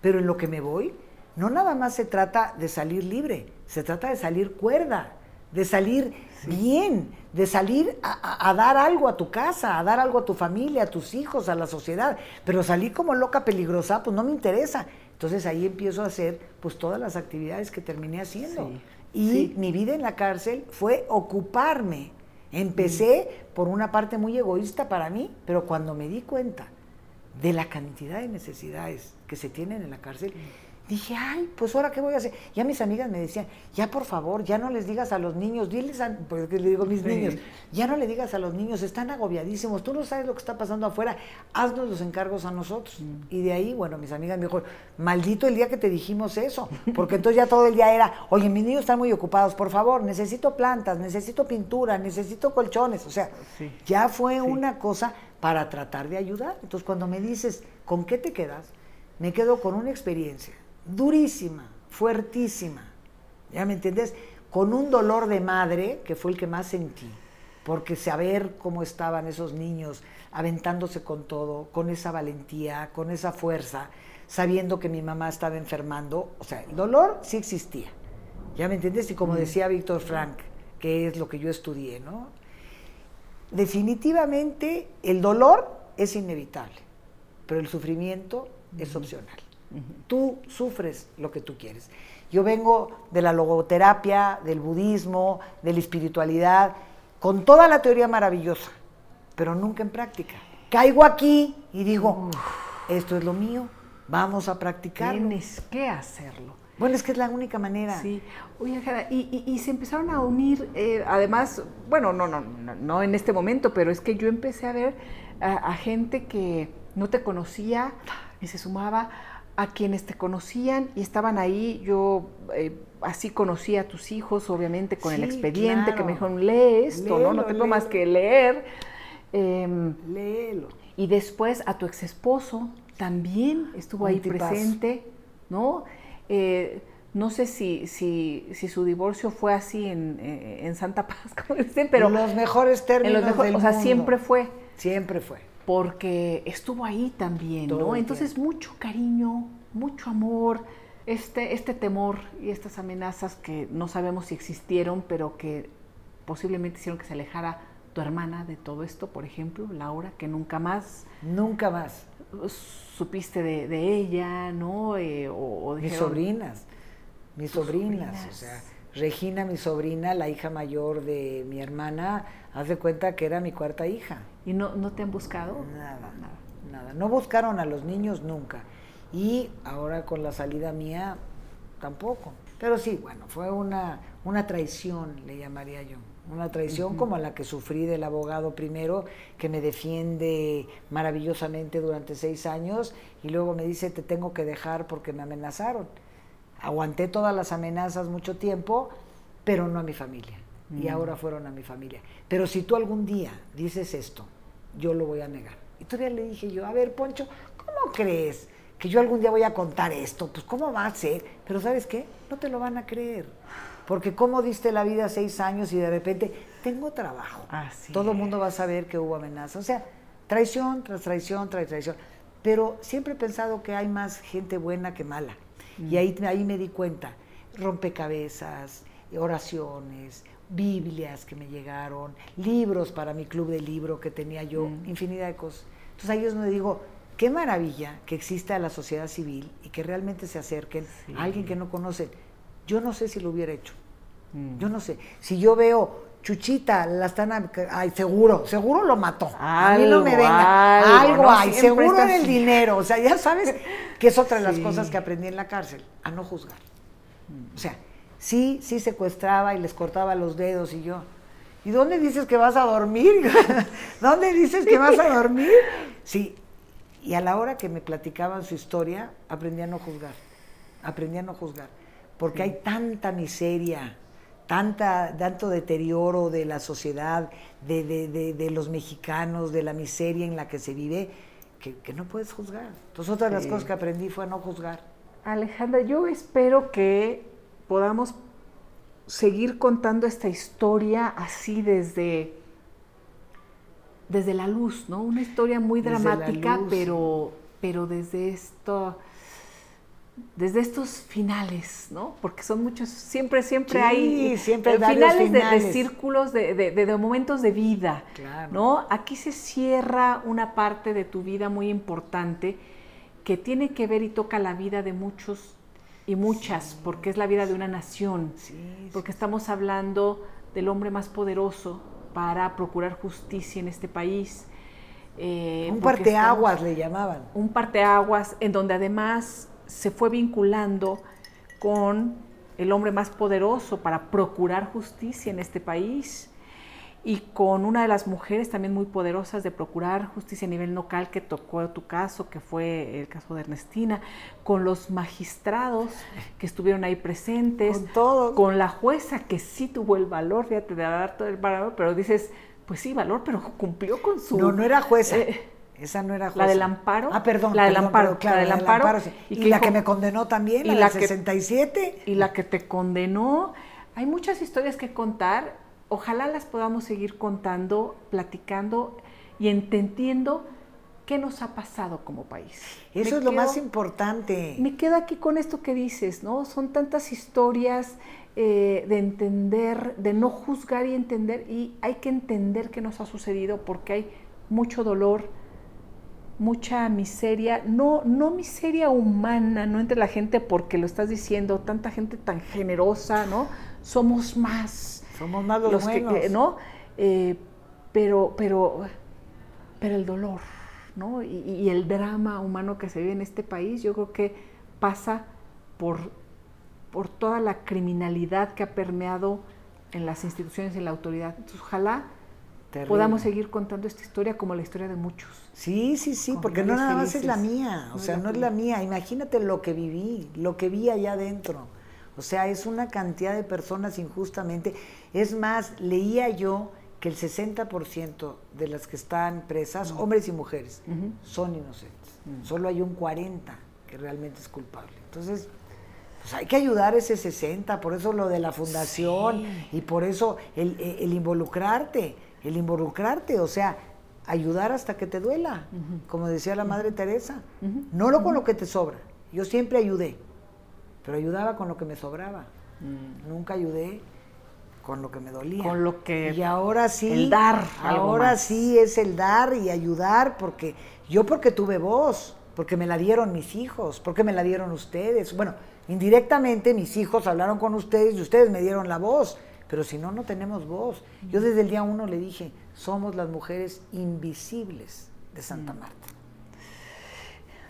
Pero en lo que me voy, no nada más se trata de salir libre, se trata de salir cuerda, de salir bien, de salir a, a, dar algo a tu casa, a dar algo a tu familia, a tus hijos, a la sociedad. Pero salir como loca peligrosa, pues no me interesa. Entonces ahí empiezo a hacer pues todas las actividades que terminé haciendo. Y mi vida en la cárcel fue ocuparme. Empecé por una parte muy egoísta para mí, pero cuando me di cuenta de la cantidad de necesidades que se tienen en la cárcel, Dije, ay, pues ahora qué voy a hacer. Ya mis amigas me decían, ya por favor, ya no les digas a los niños, diles a, porque le digo mis niños, ya no le digas a los niños, están agobiadísimos, tú no sabes lo que está pasando afuera, haznos los encargos a nosotros. Mm. Y de ahí, bueno, mis amigas me dijeron, maldito el día que te dijimos eso, porque entonces ya todo el día era, oye, mis niños están muy ocupados, por favor, necesito plantas, necesito pintura, necesito colchones, o sea, ya fue una cosa para tratar de ayudar. Entonces cuando me dices, ¿con qué te quedas? Me quedo con una experiencia durísima, fuertísima, ¿ya me entiendes? Con un dolor de madre, que fue el que más sentí, porque saber cómo estaban esos niños aventándose con todo, con esa valentía, con esa fuerza, sabiendo que mi mamá estaba enfermando, o sea, el dolor sí existía, ¿ya me entiendes? Y como decía Víctor Frank, que es lo que yo estudié, ¿no? Definitivamente el dolor es inevitable, pero el sufrimiento es opcional. Tú sufres lo que tú quieres. Yo vengo de la logoterapia, del budismo, de la espiritualidad, con toda la teoría maravillosa, pero nunca en práctica. Caigo aquí y digo, esto es lo mío, vamos a practicarlo. Tienes que hacerlo. Bueno, es que es la única manera. Sí. Oye, y, se empezaron a unir, eh, además, bueno, no, no, no, no en este momento, pero es que yo empecé a ver a gente que no te conocía y se sumaba a quienes te conocían y estaban ahí. Yo eh, así conocí a tus hijos, obviamente, con el expediente que me dijeron, lee esto, ¿no? No tengo más que leer. Eh, Léelo. Y después a tu ex esposo también estuvo ahí presente, ¿no? Eh, no sé si, si, si, su divorcio fue así en, en, Santa Paz, *laughs* como dicen, pero... En los mejores términos en los O sea, siempre fue. Siempre fue porque estuvo ahí también, ¿no? Entonces mucho cariño, mucho amor, este, este temor y estas amenazas que no sabemos si existieron, pero que posiblemente hicieron que se alejara tu hermana de todo esto, por ejemplo, Laura, que nunca más... Nunca más. Supiste de, ella, ¿no? Eh, o, mis sobrinas, mis sobrinas, sobrinas, o sea, Regina, mi sobrina, la hija mayor de mi hermana, haz de cuenta que era mi cuarta hija. ¿Y no, no te han buscado? Nada, nada, nada. No buscaron a los niños nunca. Y ahora con la salida mía, tampoco. Pero sí, bueno, fue una, una traición, le llamaría yo. Una traición como la que sufrí del abogado primero, que me defiende maravillosamente durante seis años y luego me dice, te tengo que dejar porque me amenazaron. Aguanté todas las amenazas mucho tiempo, pero no a mi familia. Y mm. ahora fueron a mi familia. Pero si tú algún día dices esto, yo lo voy a negar. Y todavía le dije yo, a ver, Poncho, ¿cómo crees que yo algún día voy a contar esto? Pues ¿cómo va a ser? Pero ¿sabes qué? No te lo van a creer. Porque ¿cómo diste la vida seis años y de repente tengo trabajo? Todo el mundo va a saber que hubo amenaza. O sea, traición tras traición tras traición. Pero siempre he pensado que hay más gente buena que mala. Y ahí, ahí me di cuenta, rompecabezas, oraciones, Biblias que me llegaron, libros para mi club de libro que tenía yo, mm. infinidad de cosas. Entonces ahí es donde digo, qué maravilla que exista la sociedad civil y que realmente se acerquen a alguien que no conoce. Yo no sé si lo hubiera hecho. Mm. Yo no sé. Si yo veo Chuchita, la están. Ay, seguro, seguro lo mató. a mí no me venga. Algo, hay, seguro en el dinero. O sea, ya sabes *laughs* que es otra de las cosas que aprendí en la cárcel, a no juzgar. O sea, sí, sí secuestraba y les cortaba los dedos y yo. ¿Y dónde dices que vas a dormir? *laughs* ¿Dónde dices que vas a *laughs* dormir? Sí. Y a la hora que me platicaban su historia, aprendí a no juzgar. Aprendí a no juzgar. Porque hay tanta miseria tanta, tanto deterioro de la sociedad, de, de, de, los mexicanos, de la miseria en la que se vive, que, no puedes juzgar. Entonces, otra de las cosas que aprendí fue no juzgar. Alejandra, yo espero que podamos seguir contando esta historia así desde, desde la luz, ¿no? Una historia muy dramática, pero, pero desde esto desde estos finales, ¿no? Porque son muchos, siempre, siempre hay siempre finales, De, círculos, de, momentos de vida, ¿no? Aquí se cierra una parte de tu vida muy importante que tiene que ver y toca la vida de muchos y muchas, porque es la vida de una nación, porque estamos hablando del hombre más poderoso para procurar justicia en este país, Eh, un parteaguas estamos- le llamaban. un parteaguas en donde además se fue vinculando con el hombre más poderoso para procurar justicia en este país y con una de las mujeres también muy poderosas de procurar justicia a nivel local que tocó tu caso, que fue el caso de Ernestina, con los magistrados que estuvieron ahí presentes, Con todos. con la jueza que sí tuvo el valor, fíjate, de dar todo el valor, pero dices, pues sí, valor, pero cumplió con su... No, no era jueza. eh, Esa no era jueza. la del amparo. Ah, perdón. La del perdón, amparo, perdón, claro, la del amparo, amparo, sí. y Y, que la que me condenó también, y la, la del que- 67. y la que te condenó. Hay muchas historias que contar. Ojalá las podamos seguir contando, platicando y entendiendo qué nos ha pasado como país. Eso Me es lo más importante. Me quedo aquí con esto que dices, ¿no? Son tantas historias eh, de entender, de no juzgar y entender, y hay que entender qué nos ha sucedido porque hay mucho dolor, mucha miseria, no, no miseria humana, no entre la gente porque lo estás diciendo, tanta gente tan generosa, ¿no? Somos más Somos más los, los buenos. que- ¿no? Eh, pero, pero, pero el dolor, ¿no? Y, y el drama humano que se vive en este país, yo creo que pasa por, por toda la criminalidad que ha permeado en las instituciones y en la autoridad. Entonces, ojalá Terrible. podamos seguir contando esta historia como la historia de muchos. Sí, sí, sí, porque no nada más es la mía, o No sea, no es la mía. Imagínate lo que viví, lo que vi allá adentro. O sea, es una cantidad de personas injustamente. Es más, leía yo que el 60% de las que están presas, hombres y mujeres, son inocentes. Mm. Solo hay un 40 que realmente es culpable. Entonces, pues hay que ayudar a ese 60, por eso lo de la fundación y por eso el, el- el involucrarte, el involucrarte, o sea, ayudar hasta que te duela, como decía la Madre Teresa. Ujú. No lo con lo que te sobra. Yo siempre ayudé, pero ayudaba con lo que me sobraba. Nunca ayudé con lo que me dolía. Con lo que- Y ahora sí. el dar Ahora sí es el dar y ayudar, porque yo porque tuve voz, porque me la dieron mis hijos, porque me la dieron ustedes. Bueno, indirectamente mis hijos hablaron con ustedes y ustedes me dieron la voz, pero si no, no tenemos voz. Yo desde el día uno le dije, somos las mujeres invisibles de Santa Mm. Marta.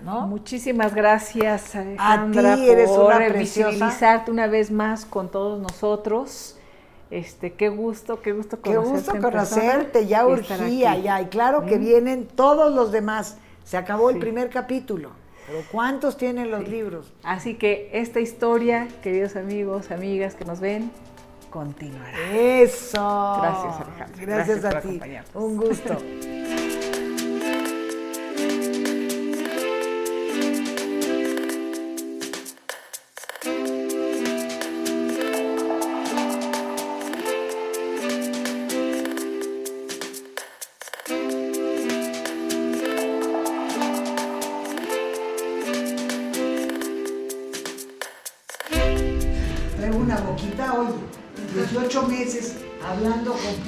¿No? Muchísimas gracias, Alejandra, ti, eres por una visibilizarte una vez más con todos nosotros. Este, qué gusto, qué gusto Qué conocerte. gusto en persona conocerte, ya urgía, ya. Y claro que ¿Eh? vienen todos los demás. Se acabó el primer capítulo. Pero ¿cuántos tienen los libros? Así que esta historia, queridos amigos, amigas que nos ven, continuará. Eso. Gracias, Alejandra. Gracias, Gracias a ti. Un gusto. *laughs*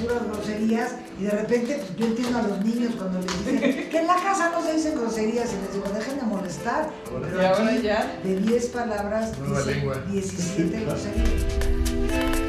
puras groserías y de repente yo entiendo a los niños cuando les dicen que en la casa no se dicen groserías y les digo, dejen de molestar. Pero Y ahora aquí, ya. de 10 palabras, dicen lengua. 17 groserías. *laughs*